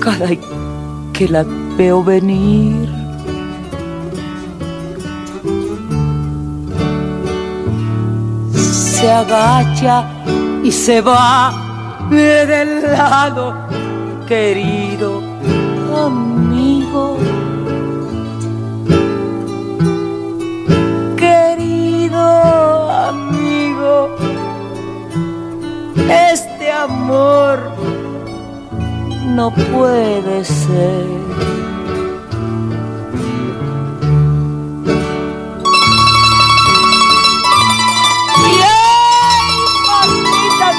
Cada que la veo venir, se agacha y se va del lado, querido. Este amor no puede ser.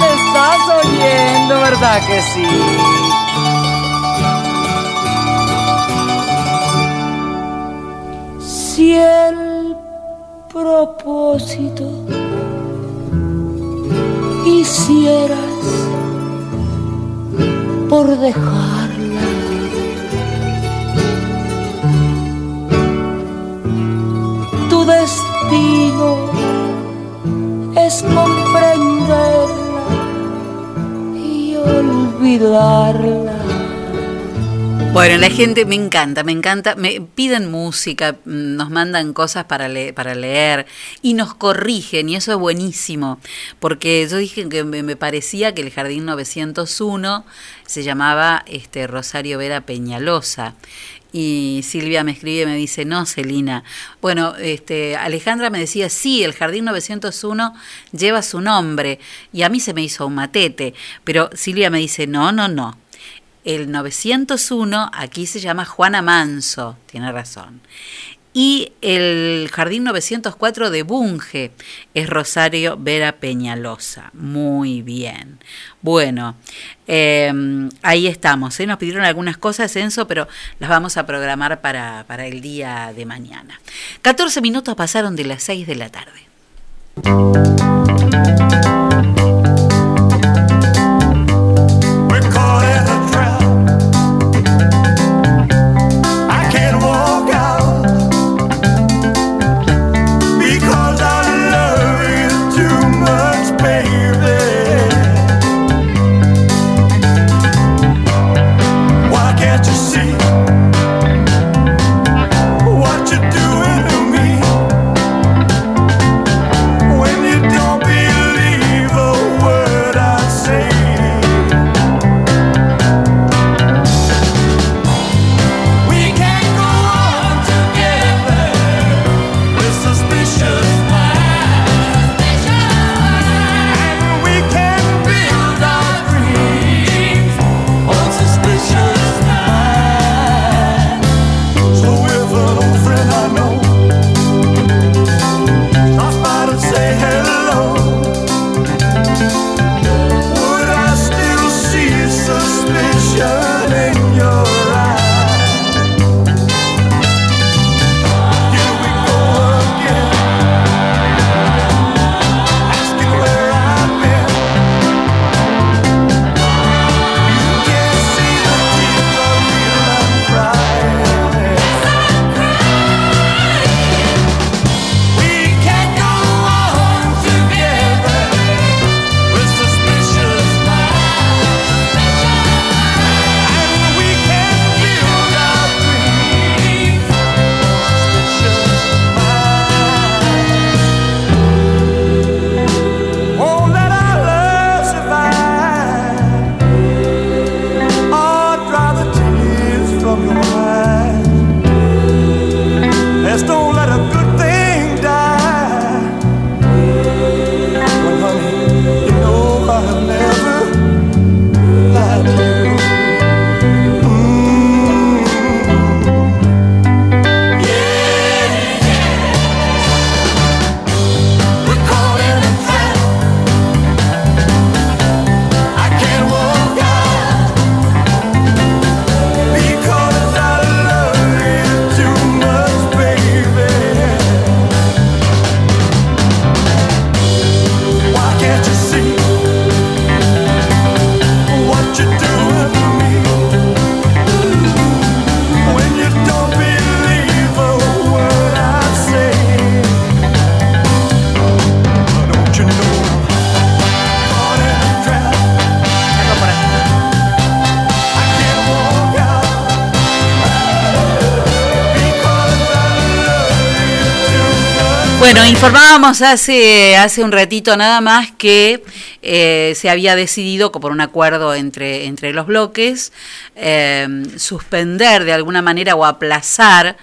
Estás oyendo, ¿verdad que sí? Si el propósito hicieras por dejarla. Tu destino es comprenderla y olvidarla. Bueno, la gente me encanta, me encanta, me piden música, mm, nos mandan cosas para, le- para leer y nos corrigen y eso es buenísimo, porque yo dije que me, me parecía que el Jardín 901 se llamaba este Rosario Vera Peñalosa. Y Silvia me escribe y me dice, no, Celina. Bueno, este, Alejandra me decía, sí, el Jardín 901 lleva su nombre. Y a mí se me hizo un matete. Pero Silvia me dice, no, no, no. El 901 aquí se llama Juana Manso, tiene razón. Y el Jardín 904 de Bunge es Rosario Vera Peñalosa. Muy bien. Bueno, eh, ahí estamos. ¿eh? Nos pidieron algunas cosas, Enzo, pero las vamos a programar para, para el día de mañana. 14 minutos pasaron de las 6 de la tarde. Bueno, informábamos hace, hace un ratito nada más que eh, se había decidido, por un acuerdo entre, entre los bloques, eh, suspender de alguna manera o aplazar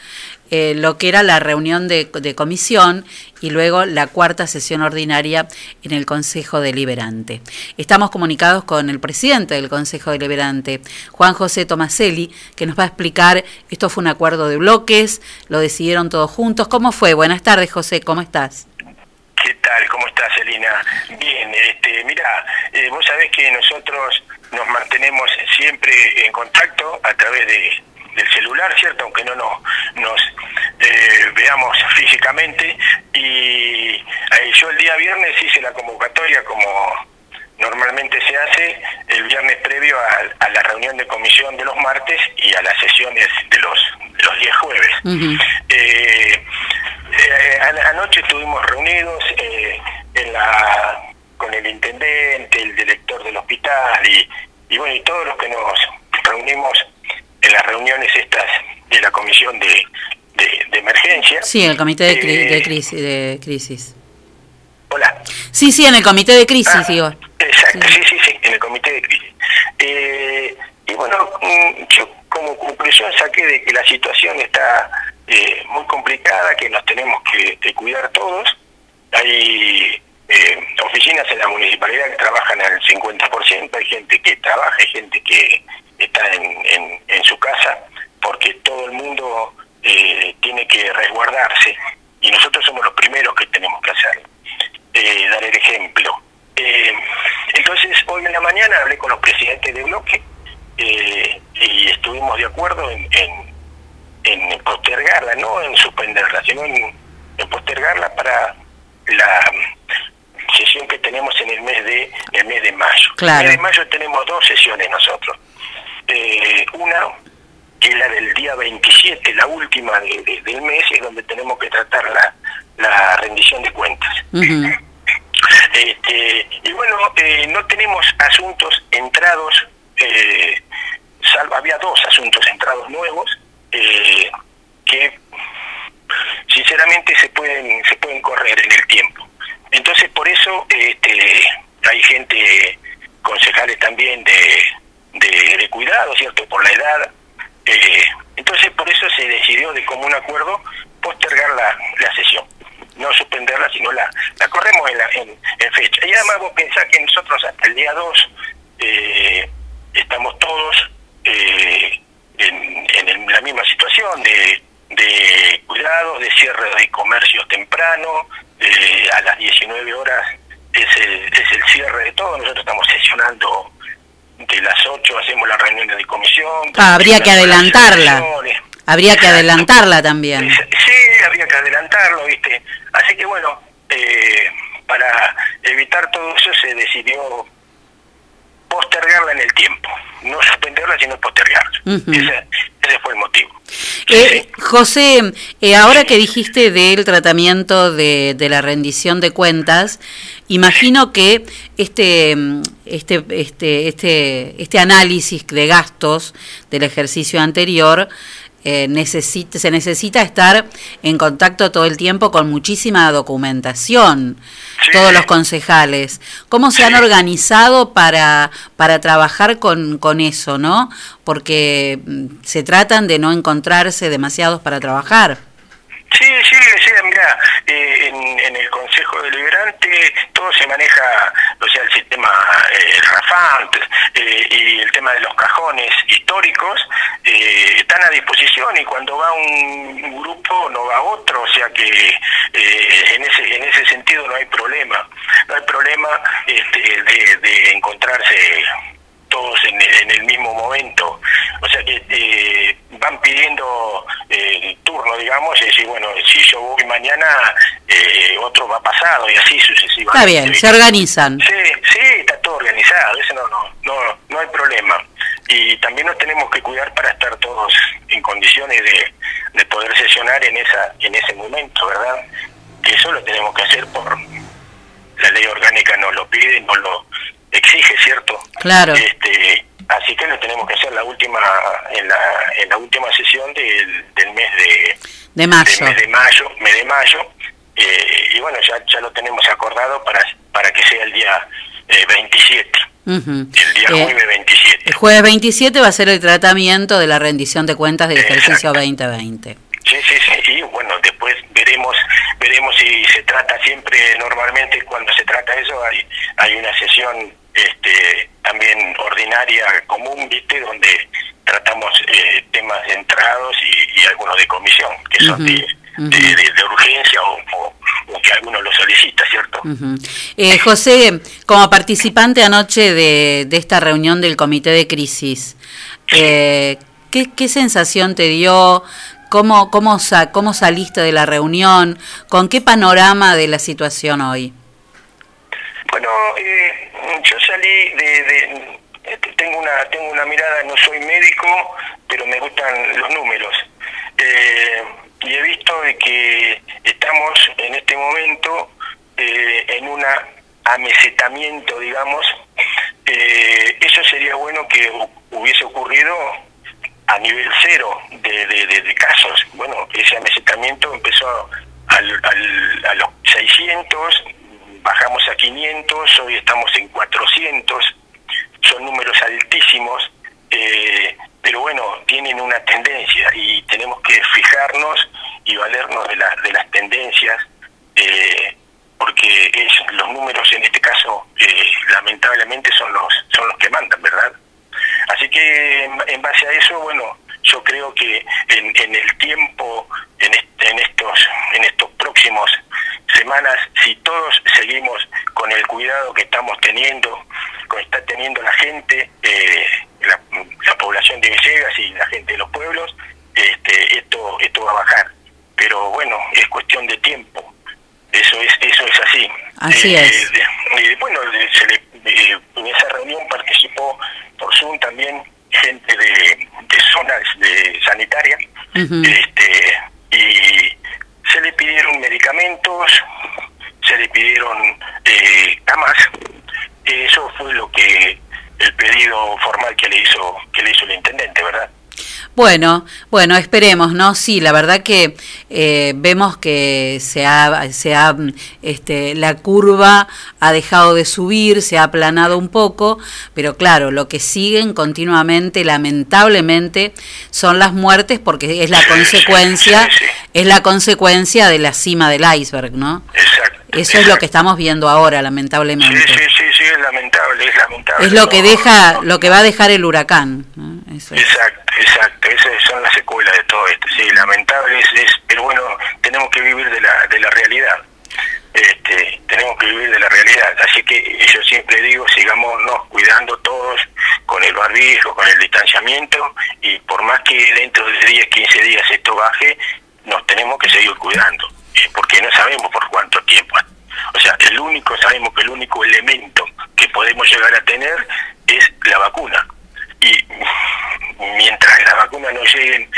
eh, lo que era la reunión de, de comisión y luego la cuarta sesión ordinaria en el Consejo Deliberante. Estamos comunicados con el presidente del Consejo Deliberante, Juan José Tomaselli, que nos va a explicar, esto fue un acuerdo de bloques, lo decidieron todos juntos. ¿Cómo fue? Buenas tardes, José, ¿cómo estás? ¿Qué tal? ¿Cómo estás, Elina? Bien, este, mira, eh, vos sabés que nosotros nos mantenemos siempre en contacto a través de, del celular, ¿cierto? Aunque no nos, nos eh, veamos físicamente. Y eh, yo el día viernes hice la convocatoria como normalmente se hace el viernes previo a, a la reunión de comisión de los martes y a las sesiones de los, de los días jueves. Eh, eh, an- anoche estuvimos reunidos eh, en la, con el intendente, el director del hospital y, y bueno, y todos los que nos reunimos en las reuniones estas de la comisión de, de, de emergencia. Sí, el comité de, cri- Eh, de crisis, de crisis. Hola. Sí, sí, en el comité de crisis, Ah, digo. Exacto, sí, sí, sí, en el comité de crisis. Eh, y bueno, mm, yo como conclusión saqué de que la situación está eh, muy complicada, que nos tenemos que, que cuidar todos. Hay eh, oficinas en la municipalidad que trabajan al 50%, hay gente que trabaja, hay gente que está en, en, en su casa, porque todo el mundo eh, tiene que resguardarse y nosotros somos los primeros que tenemos que hacerlo eh, dar el ejemplo. Eh, entonces, hoy en la mañana hablé con los presidentes de bloque eh, y estuvimos de acuerdo en, en, en postergarla, no en suspenderla, sino en, en postergarla para la sesión que tenemos en el mes de el mes de mayo. Claro. En el mes de mayo tenemos dos sesiones nosotros. Eh, una que es la del día 27, la última de- de- del mes, es donde tenemos que tratar la, la rendición de cuentas. Este, y bueno, eh, no tenemos asuntos entrados, eh, salvo había dos asuntos entrados nuevos eh, que sinceramente se pueden se pueden correr en el tiempo. Entonces por eso este, hay gente concejales también de, de, cuidado, cierto, por la edad. eh, entonces por eso se decidió de común acuerdo postergar la, la sesión no suspenderla, sino la, la corremos en, la, en, fecha. Y además vos pensás que nosotros hasta el día 2 eh, estamos todos eh, en, en la misma situación de, de cuidado, de cierre de comercios temprano, eh, a las 19 horas es el, es el cierre de todo, nosotros estamos sesionando de las 8, hacemos las reuniones de comisión. Ah, habría que adelantarla. Habría que adelantarla también. Sí, había que adelantarlo, ¿viste? Así que bueno, eh, para evitar todo eso se decidió postergarla en el tiempo. No suspenderla, sino postergarla. Ese, ese fue el motivo. Eh, José, eh, ahora que dijiste del tratamiento de, de la rendición de cuentas, imagino que este, mm, este, este, este, este análisis de gastos del ejercicio anterior eh, necesita, se necesita estar en contacto todo el tiempo con muchísima documentación, todos los concejales. ¿Cómo se han organizado para, para trabajar con, con eso, no? Porque mm, se tratan de no encontrarse demasiados para trabajar. Sí, sí, en, en el Consejo Deliberante todo se maneja, o sea, el sistema eh, RAFANT eh, y el tema de los cajones históricos eh, están a disposición y cuando va un grupo no va otro, o sea que eh, en ese en ese sentido no hay problema, no hay problema este, de encontrarse todos en, en el mismo momento. O sea que eh, van pidiendo eh, turno, digamos, y decir, bueno, si yo voy mañana, eh, otro va pasado y así sucesivamente. Está bien, se organizan. Sí, sí, está todo organizado, eso no, no, no, no hay problema. Y también nos tenemos que cuidar para estar todos en condiciones de, de poder sesionar en esa en ese momento, ¿verdad? Que eso lo tenemos que hacer por la ley orgánica nos lo pide, nos lo exige, ¿cierto? Claro. Este, así que lo tenemos que hacer la última en la en la última sesión del, del mes de De mayo. del mes de mayo, mes de mayo eh, y bueno, ya, ya lo tenemos acordado para, para que sea el día eh, 27, Ujú. el día Eh, jueves 27. El jueves 27 va a ser el tratamiento de la rendición de cuentas del ejercicio 2020. Sí, sí, sí, después veremos veremos si se trata siempre, normalmente cuando se trata eso hay, hay una sesión este, también ordinaria común, ¿viste? Donde tratamos eh, temas centrados y, y algunos de comisión, que son de, de, de- de urgencia o, o- o que alguno lo solicita, ¿cierto? Eh, José, como participante anoche de, de esta reunión del Comité de Crisis, eh, ¿qué, qué sensación te dio? ¿Cómo, cómo, sa- ¿Cómo saliste de la reunión? ¿Con qué panorama de la situación hoy? Bueno, eh, yo salí de, este, tengo una tengo una mirada, no soy médico, pero me gustan los números. Eh, y he visto de que estamos en este momento eh, en un amesetamiento, digamos. Eh, eso sería bueno que hu- hubiese ocurrido a nivel cero de, de- casos. Bueno, ese amesetamiento empezó al- al- a los 600, bajamos a 500, hoy estamos en 400, son números altísimos, eh, pero bueno, tienen una tendencia y tenemos que fijarnos y valernos de, la- de las tendencias, eh, porque es, los números en este caso eh, lamentablemente son los, son los que mandan, ¿verdad? Así que en, base a eso, bueno, yo creo que en, en el tiempo, en, est- en estos en estos próximos semanas, si todos seguimos con el cuidado que estamos teniendo, que está teniendo la gente, eh, la, la población de Villegas y la gente de los pueblos, este, esto esto va a bajar. Pero bueno, es cuestión de tiempo. Eso es eso es así. Así Eh, es. eh, bueno, se le- eh, en esa reunión participó por Zoom también gente de, de zonas de sanitaria este, y se le pidieron medicamentos, se le pidieron eh, camas. Eso fue lo que el pedido formal que le hizo que le hizo el intendente, ¿verdad? Bueno, bueno, esperemos, ¿no? Sí, la verdad que eh, vemos que se ha, se ha, este, la curva ha dejado de subir, se ha aplanado un poco, pero claro, lo que siguen continuamente, lamentablemente, son las muertes porque es la consecuencia, es la consecuencia de la cima del iceberg, ¿no? Exacto. Eso es lo que estamos viendo ahora, lamentablemente. Sí, sí, sí, es lamentable, lo que No, deja, lo que va a dejar el huracán. ¿no? Eso es. Exacto, exacto, esas son las secuelas de todo esto, sí, lamentable es, es- pero bueno, tenemos que vivir de la, de la realidad, este, tenemos que vivir de la realidad, así que yo siempre digo, sigámonos cuidando todos con el barbijo, con el distanciamiento, y por más que dentro de 10, 15 días esto baje, nos tenemos que seguir cuidando, eh, porque no sabemos por cuánto tiempo. O sea, el único, sabemos que el único elemento que podemos llegar a tener es la vacuna y mientras las vacunas no lleguen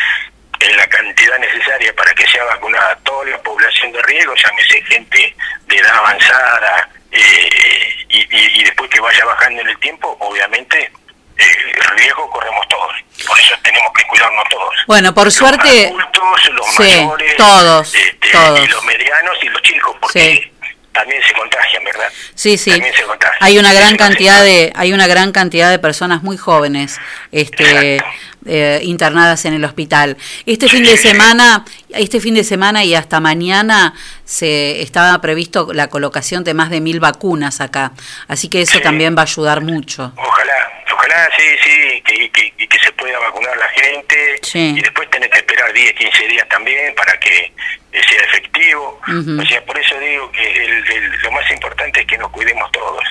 en la cantidad necesaria para que sea vacunada toda la población de riesgo, llámese gente de edad avanzada, eh, y, y- y después que vaya bajando en el tiempo, obviamente eh, riesgo corremos todos. Por eso tenemos que cuidarnos todos. Bueno, por suerte, Adultos, los sí, mayores, todos, este, todos. y los medianos y los chicos, porque también se contagian, ¿verdad? Sí, sí. También se contagian. Hay una gran cantidad de hay una gran cantidad de personas muy jóvenes este eh, internadas en el hospital. Este fin de semana, este fin de semana y hasta mañana se estaba previsto la colocación de más de mil vacunas acá, así que eso también va a ayudar mucho. Ojalá, ojalá, sí, sí, que, que, se pueda vacunar la gente Sí. y después tener que esperar 10, 15 días también para que eh, sea efectivo. O sea, por eso digo que el- el- lo más importante es que nos cuidemos todos.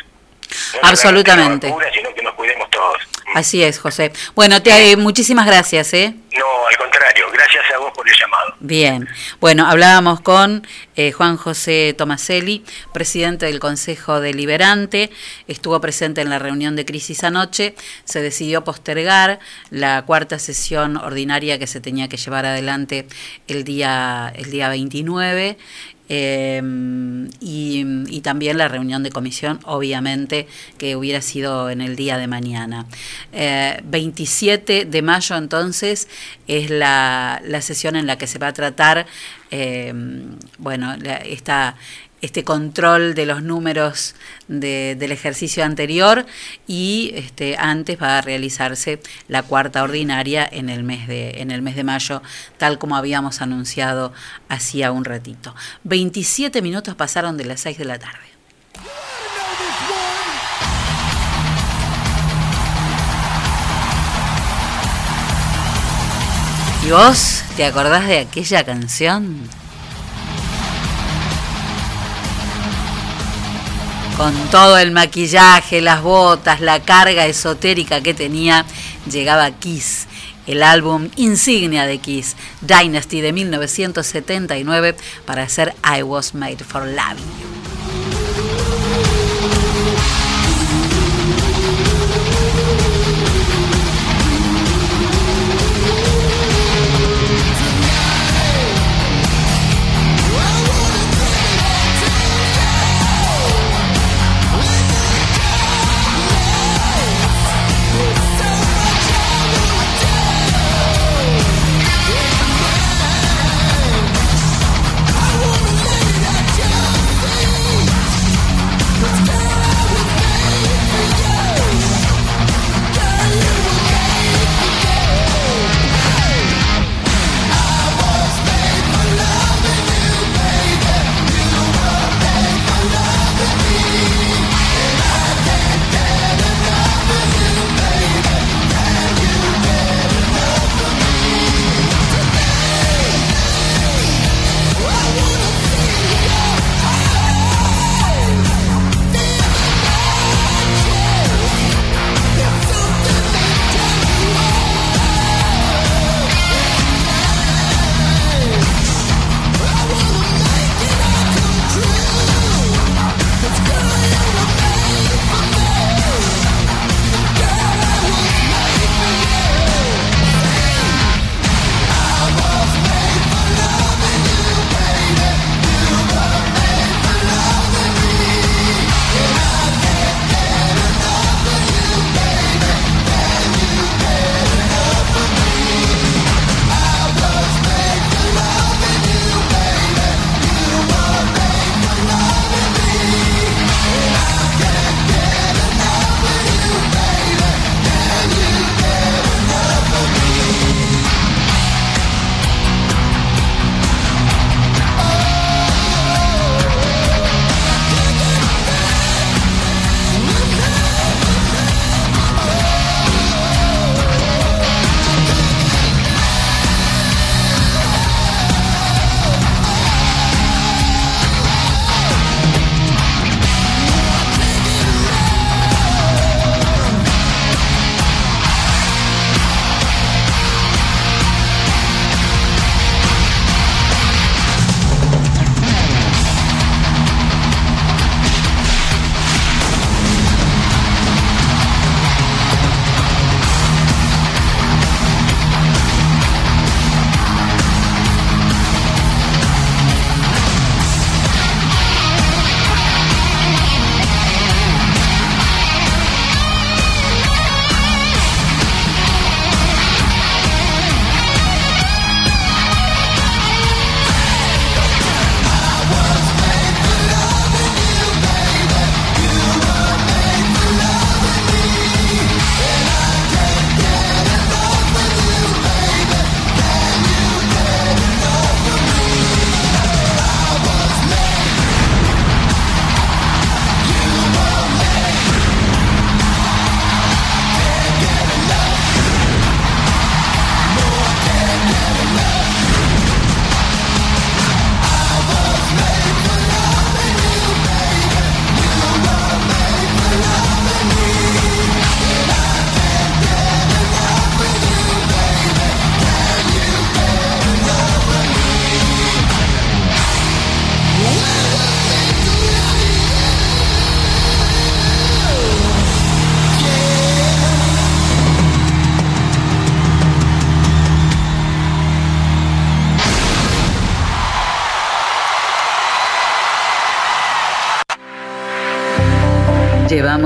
No Absolutamente. vacuna, sino que nos cuidemos todos. Así es, José. Bueno, te, eh, muchísimas gracias, ¿eh? No, al contrario, gracias a vos por el llamado. Bien, bueno, hablábamos con eh, Juan José Tomaselli, presidente del Consejo Deliberante, estuvo presente en la reunión de crisis anoche, se decidió postergar la cuarta sesión ordinaria que se tenía que llevar adelante el día, el día 29. Eh, y, también la reunión de comisión, obviamente, que hubiera sido en el día de mañana. Eh, 27 de mayo, entonces, es la, la sesión en la que se va a tratar, eh, bueno, esta este control de los números de- del ejercicio anterior y este, antes va a realizarse la cuarta ordinaria en el mes de en el mes de mayo tal como habíamos anunciado hacía un ratito 27 minutos pasaron de las 6 de la tarde ¿Y vos te acordás de aquella canción? Con todo el maquillaje, las botas, la carga esotérica que tenía, llegaba Kiss, el álbum insignia de Kiss, Dynasty de 1979, para hacer I Was Made for Loving You.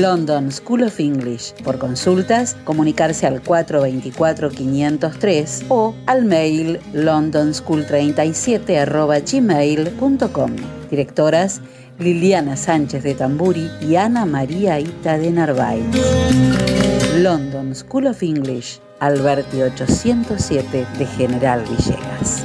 London School of English. Por consultas, comunicarse al 424-503 o al mail londonschool37 Directoras Liliana Sánchez de Tamburi y Ana María Ita de Narváez. London School of English, Alberti 807 de General Villegas.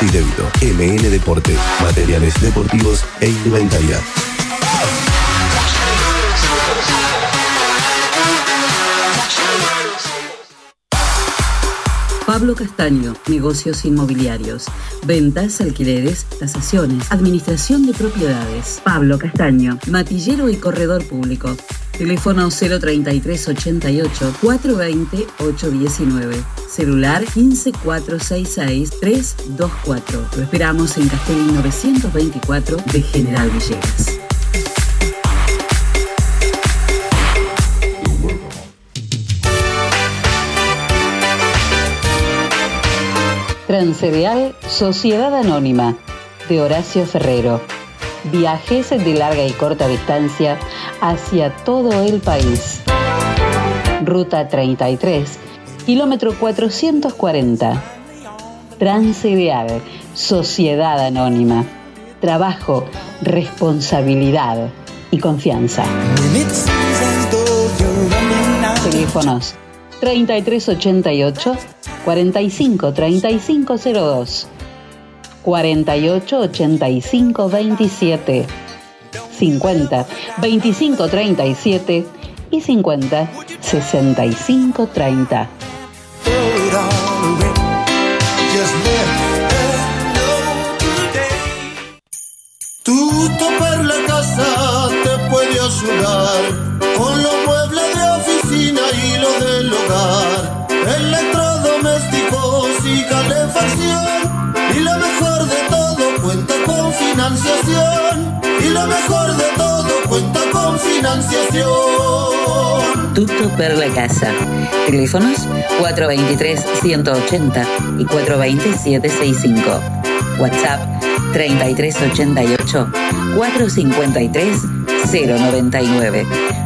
y débito. MN Deportes, materiales deportivos e indumentaria. Pablo Castaño, negocios inmobiliarios, ventas, alquileres, tasaciones, administración de propiedades. Pablo Castaño, matillero y corredor público. Teléfono 033 88 420 819. Celular 15466 324. Lo esperamos en Castelli 924 de General Villegas. Transcereal Sociedad Anónima de Horacio Ferrero. Viajes de larga y corta distancia hacia todo el país. Ruta 33, kilómetro 440. Transcereal Sociedad Anónima. Trabajo, responsabilidad y confianza. Teléfonos 3388 45 3502 48 85 27 50 25 37 y 50 65 30 Tu topar la casa te puede ayudar con los muebles de oficina y lo del hogar, electrodomésticos y calefacción. Y y lo mejor de todo cuenta con financiación. Tutto per la casa. Teléfonos 423-180 y 420-765. WhatsApp 3388 453 099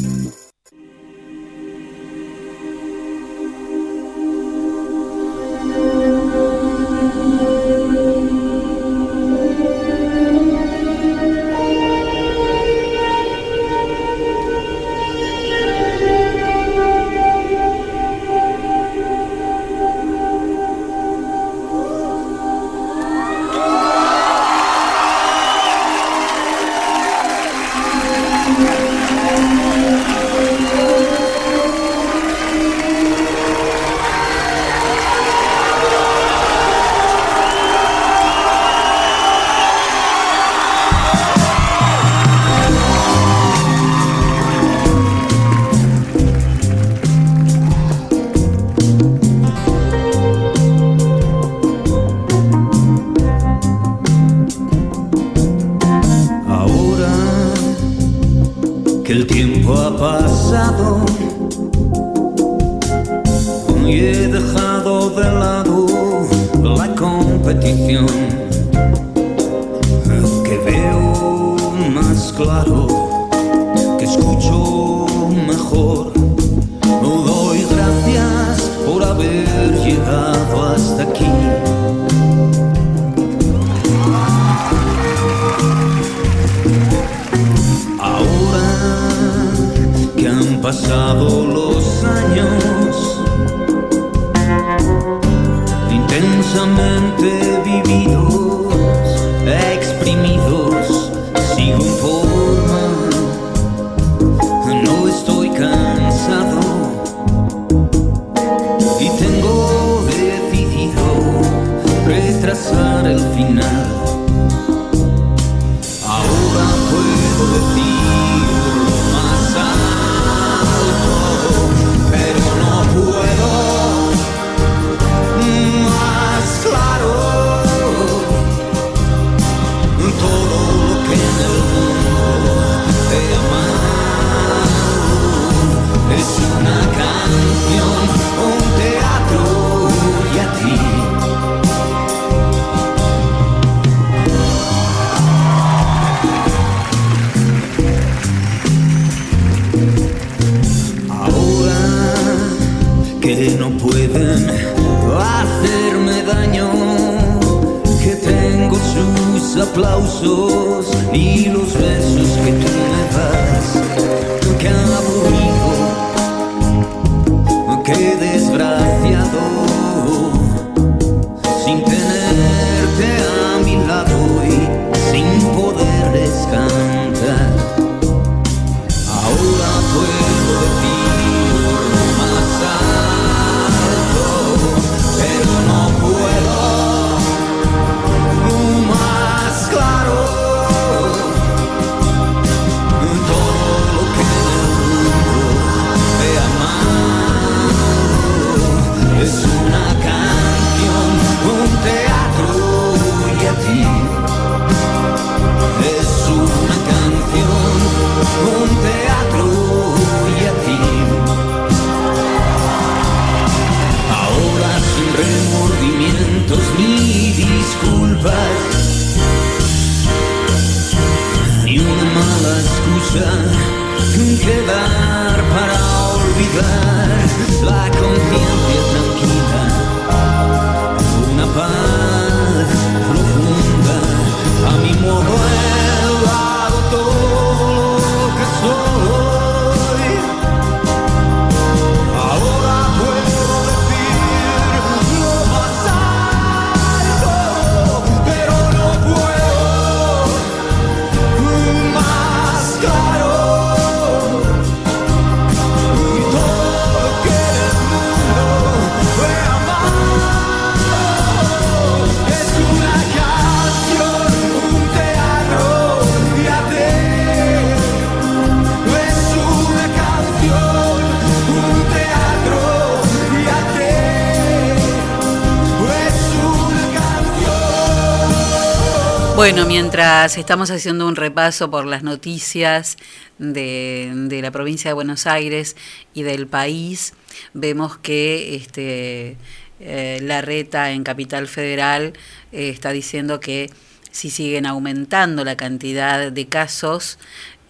Bueno, mientras estamos haciendo un repaso por las noticias de, la provincia de Buenos Aires y del país, vemos que este, eh, la reta en Capital Federal eh, está diciendo que si siguen aumentando la cantidad de casos,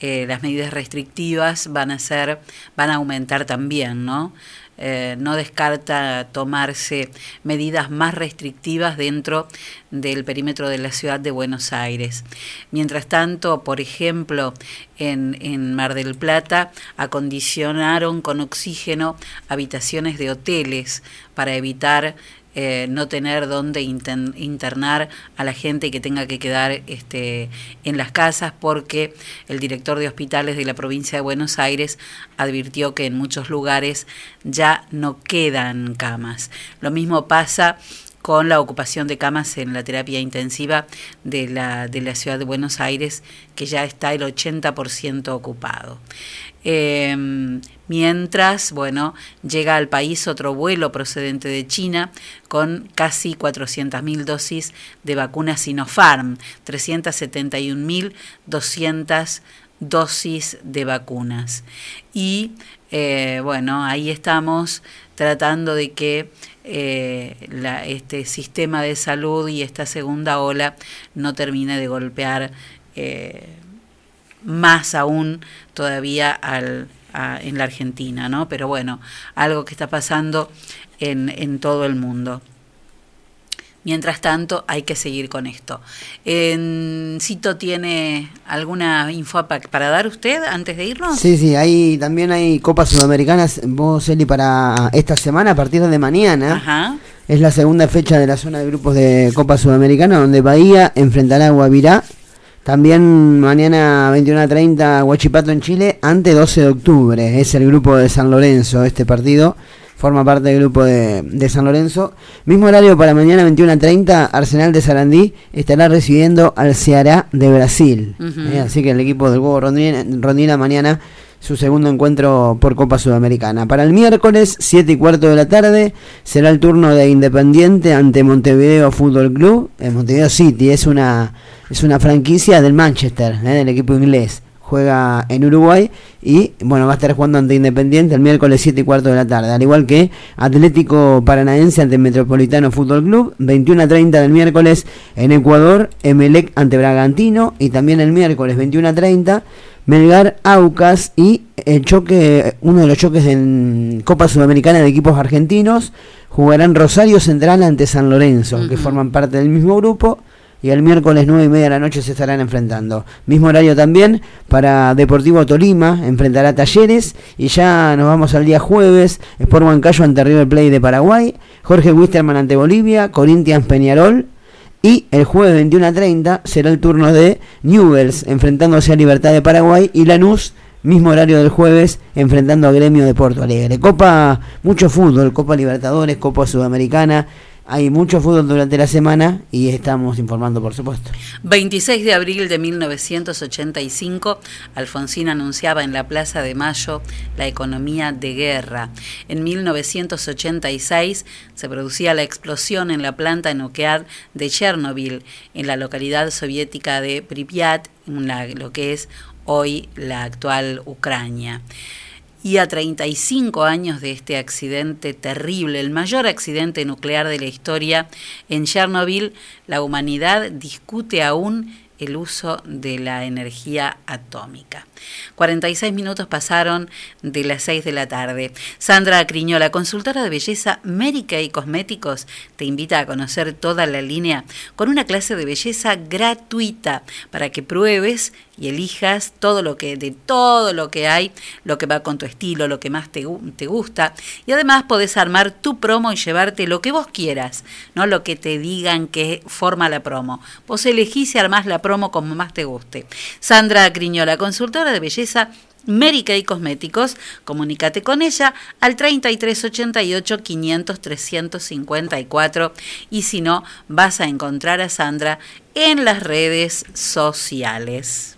eh, las medidas restrictivas van a ser, van a aumentar también, ¿no? Eh, no descarta tomarse medidas más restrictivas dentro del perímetro de la ciudad de Buenos Aires. Mientras tanto, por ejemplo, en, en Mar del Plata acondicionaron con oxígeno habitaciones de hoteles para evitar eh, no tener dónde internar a la gente que tenga que quedar este, en las casas porque el director de hospitales de la provincia de Buenos Aires advirtió que en muchos lugares ya no quedan camas. Lo mismo pasa con la ocupación de camas en la terapia intensiva de la, de la ciudad de Buenos Aires, que ya está el 80% ocupado. Eh, mientras, bueno, llega al país otro vuelo procedente de China con casi 400.000 dosis de vacuna Sinopharm, 371.200 dosis de vacunas. Y eh, bueno, ahí estamos tratando de que eh, la, este sistema de salud y esta segunda ola no termine de golpear eh, más aún todavía al, en la Argentina, ¿no? Pero bueno, algo que está pasando en, en todo el mundo. Mientras tanto, hay que seguir con esto. En, Cito tiene alguna info pa- para dar usted antes de irnos. Sí, sí, hay, también hay Copas Sudamericanas, vos, Eli, para esta semana, a partir de mañana. Ajá. Es la segunda fecha de la zona de grupos de Copa Sudamericana, donde Bahía enfrentará a Guavirá. También mañana 21.30 Huachipato en Chile, ante 12 de octubre. Es el grupo de San Lorenzo, este partido. Forma parte del grupo de, de San Lorenzo. Mismo horario para mañana 21.30, Arsenal de Sarandí estará recibiendo al Ceará de Brasil. Eh, así que el equipo del Hugo Rondina, Rondina mañana su segundo encuentro por Copa Sudamericana. Para el miércoles, 7 y cuarto de la tarde, será el turno de Independiente ante Montevideo Fútbol Club. En Montevideo City es una, es una franquicia del Manchester, eh, del equipo inglés. Juega en Uruguay y bueno, va a estar jugando ante Independiente el miércoles 7 y cuarto de la tarde. Al igual que Atlético Paranaense ante Metropolitano Fútbol Club, 21 a 30 del miércoles en Ecuador, Emelec ante Bragantino y también el miércoles 21 a 30 Melgar Aucas y el choque, uno de los choques en Copa Sudamericana de equipos argentinos, jugarán Rosario Central ante San Lorenzo, que forman parte del mismo grupo, y el miércoles 9 y media de la noche se estarán enfrentando. Mismo horario también para Deportivo Tolima, enfrentará Talleres, y ya nos vamos al día jueves, Sport Huancayo ante River Plate de Paraguay, Jorge Wisterman ante Bolivia, Corinthians Peñarol, y el jueves 21 a 30 será el turno de Newells enfrentándose a Libertad de Paraguay y Lanús, mismo horario del jueves, enfrentando a Gremio de Porto Alegre. Copa, mucho fútbol, Copa Libertadores, Copa Sudamericana. Hay mucho fútbol durante la semana y estamos informando, por supuesto. 26 de abril de 1985, Alfonsín anunciaba en la Plaza de Mayo la economía de guerra. En 1986 se producía la explosión en la planta nuclear de Chernobyl, en la localidad soviética de Pripyat, lo que es hoy la actual Ucrania. Y a 35 años de este accidente terrible, el mayor accidente nuclear de la historia, en Chernobyl, la humanidad discute aún el uso de la energía atómica. 46 minutos pasaron de las 6 de la tarde. Sandra Criñola, consultora de belleza médica y cosméticos, te invita a conocer toda la línea con una clase de belleza gratuita para que pruebes y elijas todo lo que de todo lo que hay, lo que va con tu estilo, lo que más te, te gusta y además podés armar tu promo y llevarte lo que vos quieras, no lo que te digan que forma la promo. Vos elegís y armás la promo como más te guste. Sandra Criñola, consultora de belleza Médica y Cosméticos, comunícate con ella al 3388 500 354 y si no, vas a encontrar a Sandra en las redes sociales.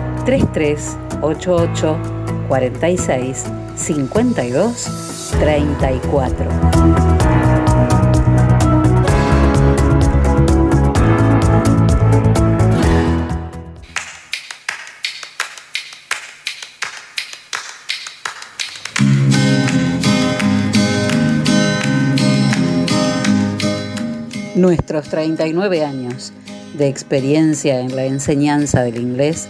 3388 46 52 34. Nuestros 39 años de experiencia en la enseñanza del inglés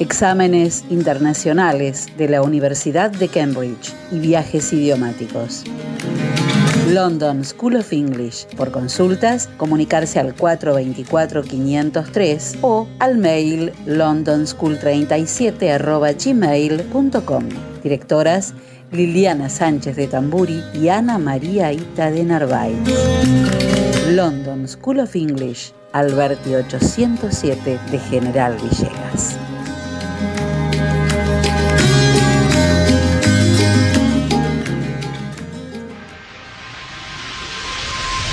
Exámenes internacionales de la Universidad de Cambridge y viajes idiomáticos. London School of English. Por consultas, comunicarse al 424-503 o al mail londonschool37 Directoras Liliana Sánchez de Tamburi y Ana María Ita de Narváez. London School of English, Alberti 807 de General Villegas.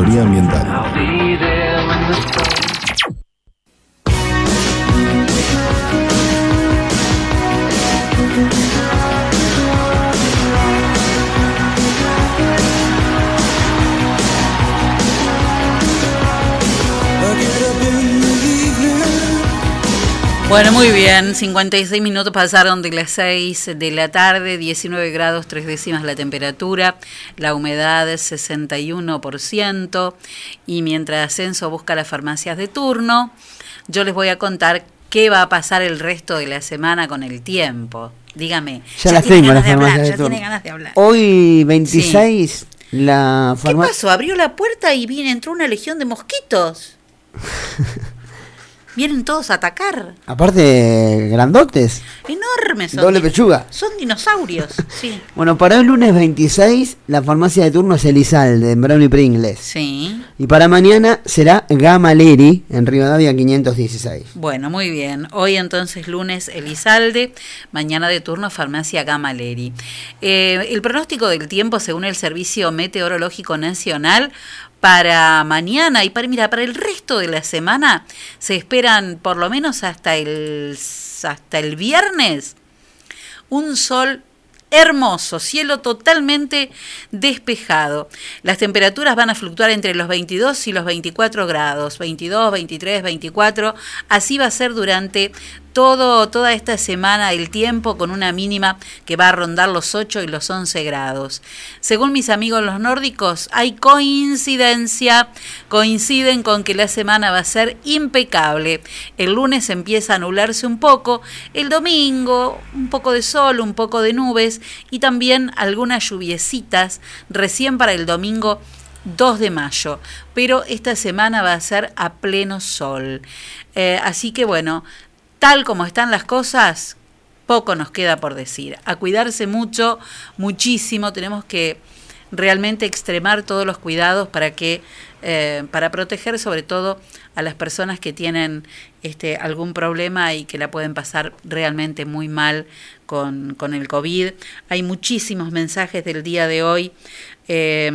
Ambiental. Bueno, muy bien, 56 minutos pasaron de las 6 de la tarde, 19 grados 3 décimas la temperatura, la humedad es 61% y mientras Ascenso busca las farmacias de turno, yo les voy a contar qué va a pasar el resto de la semana con el tiempo. Dígame. Ya, las tiene tengo las ganas de hablar, farmacias de ya turno. tiene ganas de hablar. Hoy 26, la ¿Qué farmacia... pasó? Abrió la puerta y viene, entró una legión de mosquitos. Vienen todos a atacar. Aparte, grandotes. Enormes son. Doble pechuga. Son dinosaurios, sí. Bueno, para el lunes 26, la farmacia de turno es Elizalde, en Brown y Pringles. Sí. Y para mañana será Gamaleri, en Rivadavia 516. Bueno, muy bien. Hoy entonces lunes Elizalde, mañana de turno Farmacia Gamaleri. Eh, el pronóstico del tiempo según el Servicio Meteorológico Nacional para mañana y para mira para el resto de la semana se esperan por lo menos hasta el hasta el viernes un sol hermoso, cielo totalmente despejado. Las temperaturas van a fluctuar entre los 22 y los 24 grados, 22, 23, 24, así va a ser durante todo, toda esta semana el tiempo con una mínima que va a rondar los 8 y los 11 grados. Según mis amigos los nórdicos, hay coincidencia, coinciden con que la semana va a ser impecable. El lunes empieza a nublarse un poco, el domingo un poco de sol, un poco de nubes y también algunas lluviecitas recién para el domingo 2 de mayo, pero esta semana va a ser a pleno sol. Eh, así que bueno, tal como están las cosas, poco nos queda por decir. A cuidarse mucho, muchísimo, tenemos que realmente extremar todos los cuidados para que eh, para proteger sobre todo a las personas que tienen este, algún problema y que la pueden pasar realmente muy mal con, con el COVID. Hay muchísimos mensajes del día de hoy. Eh,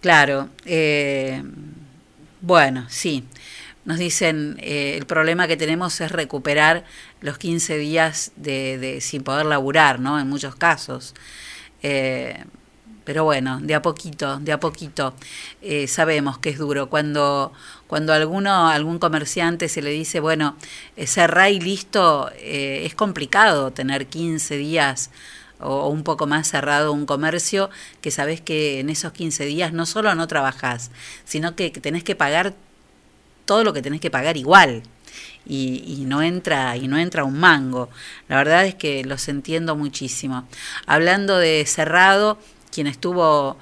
claro, eh, bueno, sí. Nos dicen, eh, el problema que tenemos es recuperar los 15 días de, de sin poder laburar, ¿no? En muchos casos. Eh, pero bueno, de a poquito, de a poquito eh, sabemos que es duro. Cuando, cuando alguno, algún comerciante se le dice, bueno, cerrá y listo, es complicado tener 15 días o, un poco más cerrado un comercio, que sabes que en esos 15 días no solo no trabajás, sino que tenés que pagar todo lo que tenés que pagar igual. Y, no entra y no entra un mango. La verdad es que los entiendo muchísimo. Hablando de cerrado, quien estuvo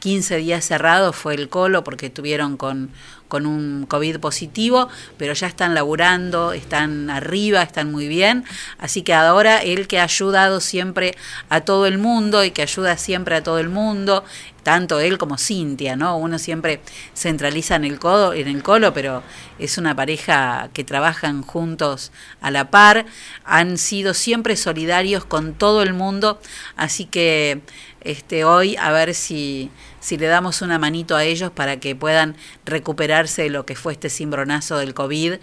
15 días cerrado fue el Colo porque estuvieron con, con un COVID positivo, pero ya están laburando, están arriba, están muy bien. Así que ahora él que ha ayudado siempre a todo el mundo y que ayuda siempre a todo el mundo, tanto él como Cintia, ¿no? Uno siempre centraliza en el codo, en el colo, pero es una pareja que trabajan juntos a la par, han sido siempre solidarios con todo el mundo, así que este hoy a ver si si le damos una manito a ellos para que puedan recuperarse de lo que fue este cimbronazo del COVID.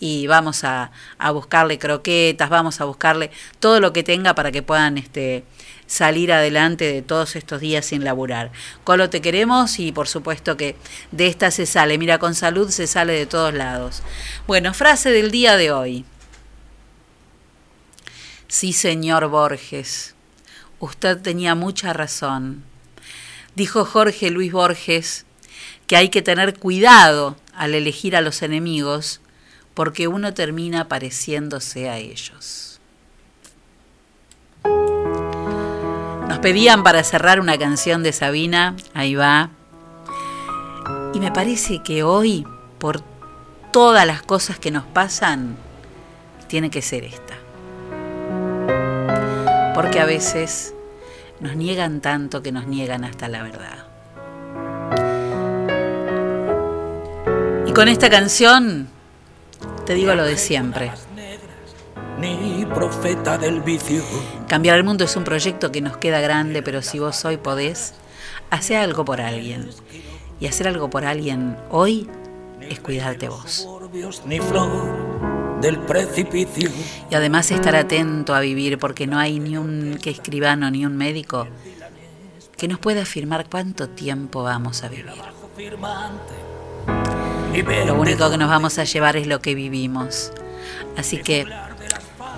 Y vamos a, a buscarle croquetas, vamos a buscarle todo lo que tenga para que puedan este salir adelante de todos estos días sin laburar. Colo, te queremos y por supuesto que de esta se sale. Mira, con salud se sale de todos lados. Bueno, frase del día de hoy. Sí, señor Borges, usted tenía mucha razón. Dijo Jorge Luis Borges que hay que tener cuidado al elegir a los enemigos porque uno termina pareciéndose a ellos. Pedían para cerrar una canción de Sabina, ahí va. Y me parece que hoy, por todas las cosas que nos pasan, tiene que ser esta. Porque a veces nos niegan tanto que nos niegan hasta la verdad. Y con esta canción te digo lo de siempre. Ni profeta del vicio. Cambiar el mundo es un proyecto que nos queda grande, pero si vos hoy podés, hacer algo por alguien. Y hacer algo por alguien hoy es cuidarte vos. Ni flor del precipicio. Y además estar atento a vivir, porque no hay ni un que escribano ni un médico que nos pueda afirmar cuánto tiempo vamos a vivir. Lo único que nos vamos a llevar es lo que vivimos. Así que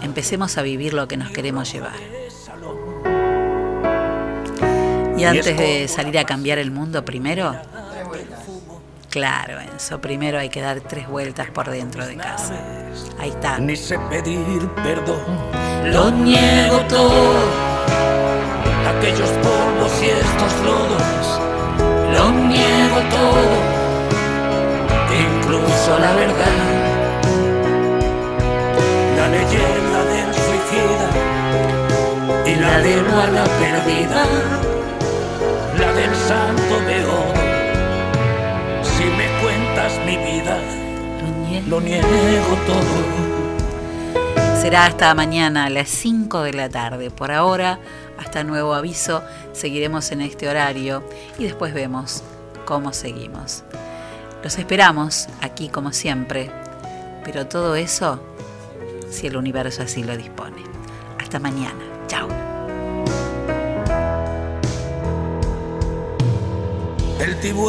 empecemos a vivir lo que nos queremos llevar. Y antes de salir a cambiar el mundo, primero, claro, Enzo, primero hay que dar tres vueltas por dentro de casa. Ahí está. Ni sé pedir perdón. Lo niego todo. Aquellos polvos y estos lodos. Lo niego todo. Incluso la verdad. La leyenda. Y la de la perdida. La del santo Beodo. Si me cuentas mi vida, lo niego todo. Será hasta mañana a las 5 de la tarde. Por ahora, hasta nuevo aviso, seguiremos en este horario y después vemos cómo seguimos. Los esperamos aquí como siempre, pero todo eso si el universo así lo dispone. Hasta mañana. El tiburón.